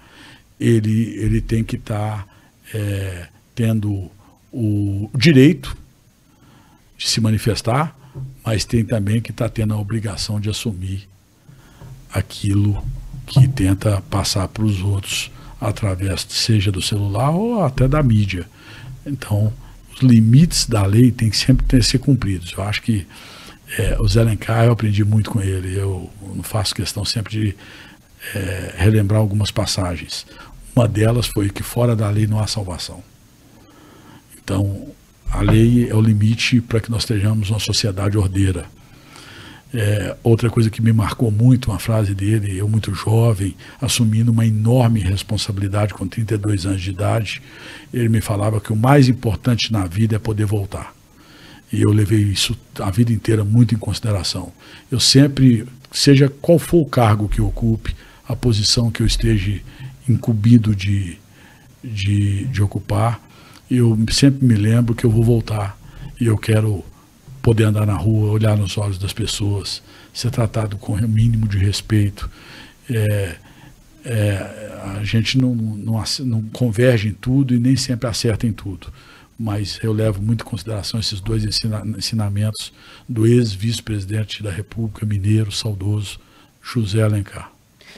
ele, ele tem que estar tá, é, tendo o direito de se manifestar, mas tem também que estar tá tendo a obrigação de assumir aquilo que tenta passar para os outros através, seja do celular ou até da mídia. Então, os limites da lei têm que sempre ter que ser cumpridos. Eu acho que é, o Zé Lencar, eu aprendi muito com ele. Eu não faço questão sempre de é, relembrar algumas passagens. Uma delas foi que fora da lei não há salvação. Então, a lei é o limite para que nós estejamos uma sociedade ordeira. É, outra coisa que me marcou muito, uma frase dele, eu muito jovem, assumindo uma enorme responsabilidade com 32 anos de idade, ele me falava que o mais importante na vida é poder voltar. E eu levei isso a vida inteira muito em consideração. Eu sempre, seja qual for o cargo que ocupe, a posição que eu esteja incumbido de, de, de ocupar, eu sempre me lembro que eu vou voltar e eu quero poder andar na rua, olhar nos olhos das pessoas, ser tratado com o mínimo de respeito. É, é, a gente não, não, não, converge em tudo e nem sempre acerta em tudo. Mas eu levo muito em consideração esses dois ensina, ensinamentos do ex-vice-presidente da República Mineiro, saudoso José Alencar.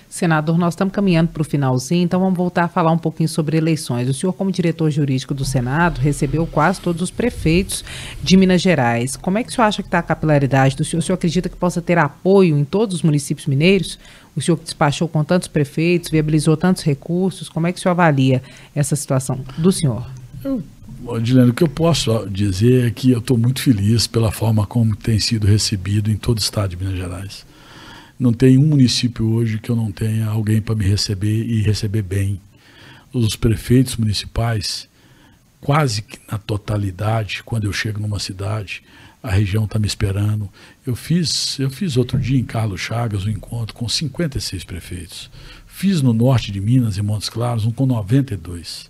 Senador, nós estamos caminhando para o finalzinho, então vamos voltar a falar um pouquinho sobre eleições. O senhor, como diretor jurídico do Senado, recebeu quase todos os prefeitos de Minas Gerais. Como é que o senhor acha que está a capilaridade do senhor? O senhor acredita que possa ter apoio em todos os municípios mineiros? O senhor despachou com tantos prefeitos, viabilizou tantos recursos, como é que o senhor avalia essa situação do senhor? Eu Dilene, o que eu posso dizer é que eu estou muito feliz pela forma como tem sido recebido em todo o estado de Minas Gerais. Não tem um município hoje que eu não tenha alguém para me receber e receber bem. Os prefeitos municipais, quase que na totalidade, quando eu chego numa cidade, a região está me esperando. Eu fiz, eu fiz outro dia em Carlos Chagas um encontro com 56 prefeitos. Fiz no norte de Minas, em Montes Claros, um com 92.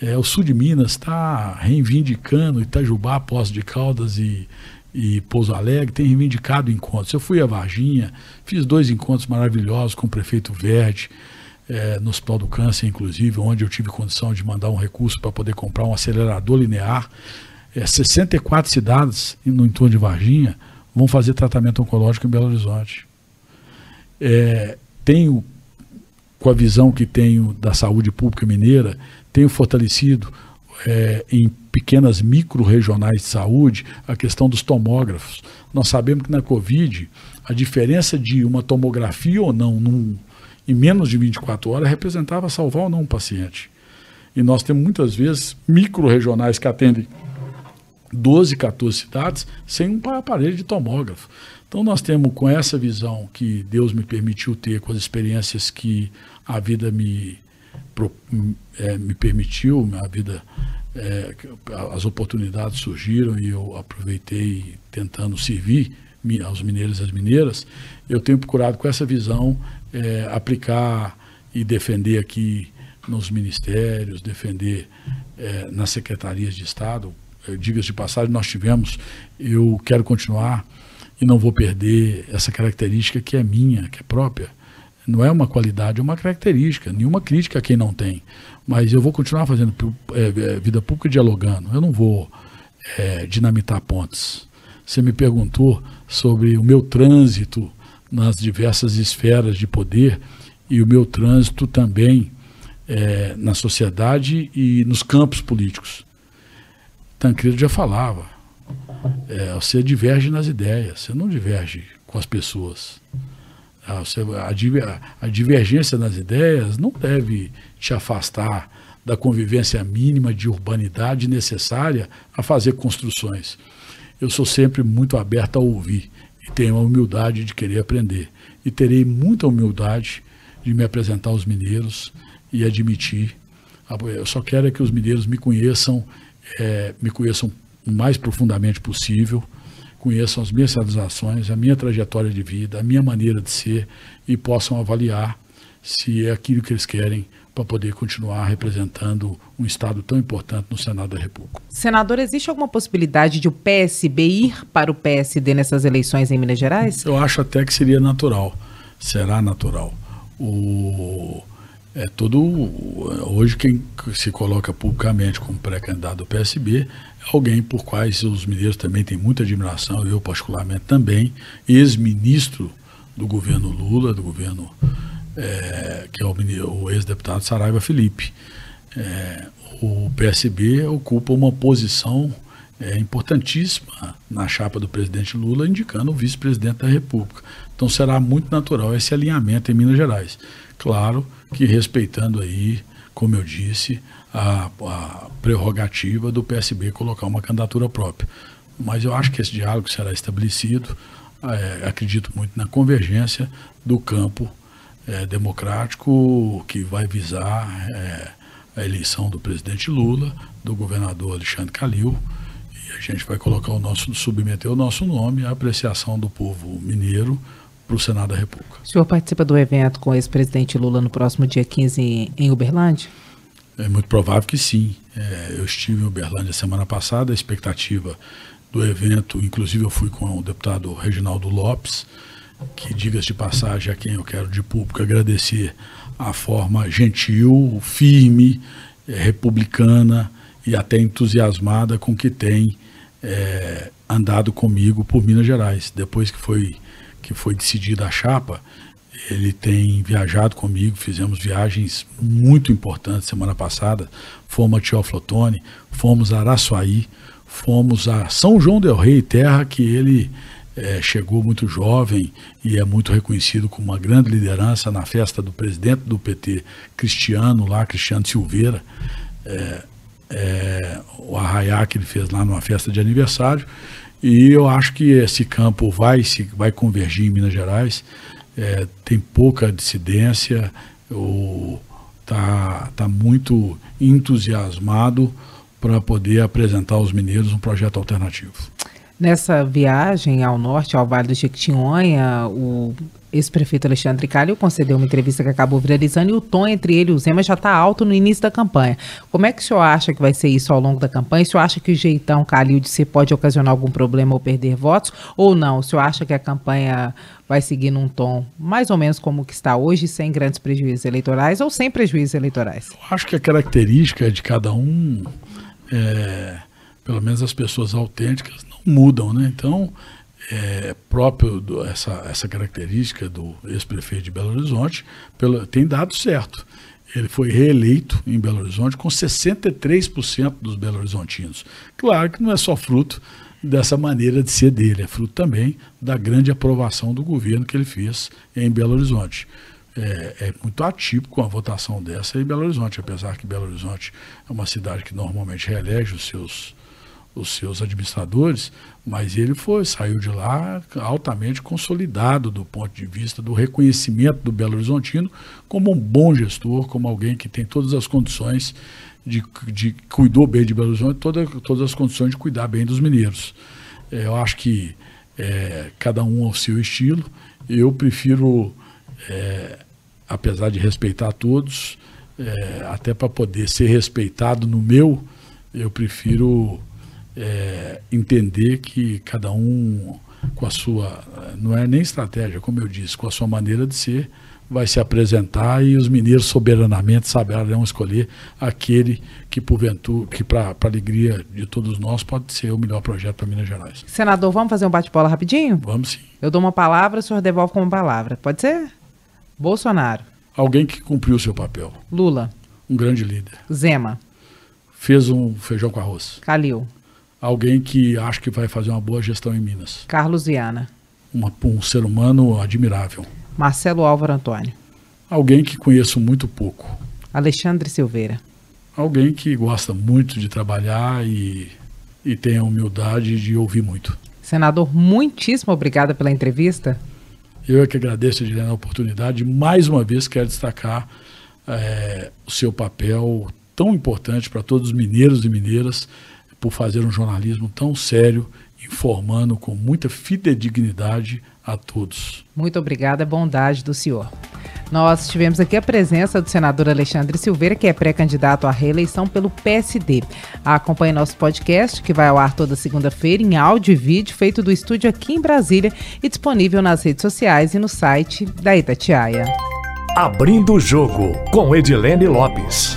É, o sul de Minas está reivindicando Itajubá, Poços de Caldas e e Pouso Alegre tem reivindicado encontros. Eu fui a Varginha, fiz dois encontros maravilhosos com o prefeito Verde, é, no Hospital do Câncer, inclusive, onde eu tive condição de mandar um recurso para poder comprar um acelerador linear. É, 64 cidades no entorno de Varginha vão fazer tratamento oncológico em Belo Horizonte. É, tenho, com a visão que tenho da saúde pública mineira, tenho fortalecido é, em pequenas micro-regionais de saúde a questão dos tomógrafos. Nós sabemos que na Covid, a diferença de uma tomografia ou não num, em menos de 24 horas representava salvar ou não um paciente. E nós temos muitas vezes micro-regionais que atendem 12, 14 cidades sem um aparelho de tomógrafo. Então nós temos com essa visão que Deus me permitiu ter, com as experiências que a vida me, é, me permitiu, a vida, é, as oportunidades surgiram e eu aproveitei tentando servir aos mineiros e às mineiras, eu tenho procurado com essa visão é, aplicar e defender aqui nos ministérios, defender é, nas secretarias de Estado. Digas de passagem, nós tivemos, eu quero continuar e não vou perder essa característica que é minha, que é própria, não é uma qualidade, é uma característica. Nenhuma crítica a quem não tem. Mas eu vou continuar fazendo é, é, vida pública dialogando. Eu não vou é, dinamitar pontes. Você me perguntou sobre o meu trânsito nas diversas esferas de poder e o meu trânsito também é, na sociedade e nos campos políticos. Tancredo já falava. É, você diverge nas ideias, você não diverge com as pessoas. Ah, a, divergência nas ideias não deve te afastar da convivência mínima de urbanidade necessária a fazer construções. eu sou sempre muito aberto a ouvir e tenho a humildade de querer aprender. E terei muita humildade de me apresentar aos mineiros e admitir. Eu só quero é que os mineiros me conheçam, é, me conheçam o mais profundamente possível, conheçam as minhas realizações, a minha trajetória de vida, a minha maneira de ser e possam avaliar se é aquilo que eles querem para poder continuar representando um Estado tão importante no Senado da República. Senador, existe alguma possibilidade de o PSB ir para o PSD nessas eleições em Minas Gerais? Eu acho até que seria natural, será natural. O, é todo hoje quem se coloca publicamente como pré-candidato do PSB alguém por quais os mineiros também têm muita admiração, eu particularmente também, ex-ministro do governo Lula, do governo é, que é o, o ex-deputado Saraiva Felipe. É, o PSB ocupa uma posição é, importantíssima na chapa do presidente Lula, indicando o vice-presidente da República. Então será muito natural esse alinhamento em Minas Gerais. Claro que respeitando aí, como eu disse, a, a prerrogativa do PSB colocar uma candidatura própria. Mas eu acho que esse diálogo será estabelecido. É, acredito muito na convergência do campo é, democrático que vai visar é, a eleição do presidente Lula, do governador Alexandre Calil, e a gente vai colocar o nosso, submeter o nosso nome à apreciação do povo mineiro para o Senado da República. O senhor participa do evento com o ex-presidente Lula no próximo dia 15 em Uberlândia? É muito provável que sim. É, eu estive em Uberlândia semana passada, a expectativa do evento, inclusive eu fui com o deputado Reginaldo Lopes, que diga de passagem a quem eu quero de público agradecer a forma gentil, firme, é, republicana e até entusiasmada com que tem é, andado comigo por Minas Gerais. Depois que foi, que foi decidida a chapa, ele tem viajado comigo, fizemos viagens muito importantes semana passada, fomos a Teoflotone, fomos a Araçuaí, fomos a São João del Rei, terra que ele é, chegou muito jovem e é muito reconhecido como uma grande liderança na festa do presidente do PT, Cristiano, lá, Cristiano Silveira, é, é, o arraiá que ele fez lá numa festa de aniversário. E eu acho que esse campo vai, se, vai convergir em Minas Gerais, é, tem pouca dissidência, está tá muito entusiasmado para poder apresentar aos mineiros um projeto alternativo. Nessa viagem ao norte, ao Vale do Jequitinhonha, o ex-prefeito Alexandre Calil concedeu uma entrevista que acabou viralizando e o tom entre ele e o Zema já está alto no início da campanha. Como é que o senhor acha que vai ser isso ao longo da campanha? O senhor acha que o jeitão Calil de ser pode ocasionar algum problema ou perder votos? Ou não? O senhor acha que a campanha vai seguir num tom mais ou menos como que está hoje, sem grandes prejuízos eleitorais ou sem prejuízos eleitorais? Eu acho que a característica de cada um, é, pelo menos as pessoas autênticas, mudam, né? Então, é próprio do, essa, essa característica do ex-prefeito de Belo Horizonte pela, tem dado certo. Ele foi reeleito em Belo Horizonte com 63% dos belo-horizontinos. Claro que não é só fruto dessa maneira de ser dele, é fruto também da grande aprovação do governo que ele fez em Belo Horizonte. É, é, muito atípico uma votação dessa em Belo Horizonte, apesar que Belo Horizonte é uma cidade que normalmente reelege os seus os seus administradores, mas ele foi, saiu de lá altamente consolidado do ponto de vista do reconhecimento do Belo Horizontino como um bom gestor, como alguém que tem todas as condições de, de cuidou bem de Belo Horizonte, toda, todas as condições de cuidar bem dos mineiros. É, eu acho que é, cada um ao seu estilo. Eu prefiro, é, apesar de respeitar todos, é, até para poder ser respeitado no meu, eu prefiro é, entender que cada um com a sua, não é nem estratégia, como eu disse, com a sua maneira de ser, vai se apresentar e os mineiros soberanamente saberão escolher aquele que porventura, que para a alegria de todos nós pode ser o melhor projeto para Minas Gerais. Senador, vamos fazer um bate-bola rapidinho? Vamos sim. Eu dou uma palavra, o senhor devolve com uma palavra. Pode ser? Bolsonaro. Alguém que cumpriu o seu papel. Lula. Um grande líder. Zema. Fez um feijão com arroz. Calil alguém que acha que vai fazer uma boa gestão em Minas. Carlos Viana. Uma, um ser humano admirável. Marcelo Álvaro Antônio. Alguém que conheço muito pouco. Alexandre Silveira. Alguém que gosta muito de trabalhar e e tenha a humildade de ouvir muito. Senador, muitíssimo obrigada pela entrevista. Eu é que agradeço, Edilene, a oportunidade. Mais uma vez, quero destacar é, o seu papel tão importante para todos os mineiros e mineiras por fazer um jornalismo tão sério, informando com muita fidedignidade a todos. Muito obrigada, bondade do senhor. Nós tivemos aqui a presença do senador Alexandre Silveira, que é pré-candidato à reeleição pelo PSD. Acompanhe nosso podcast, que vai ao ar toda segunda-feira, em áudio e vídeo, feito do estúdio aqui em Brasília e disponível nas redes sociais e no site da Itatiaia. Abrindo o jogo com Edilene Lopes.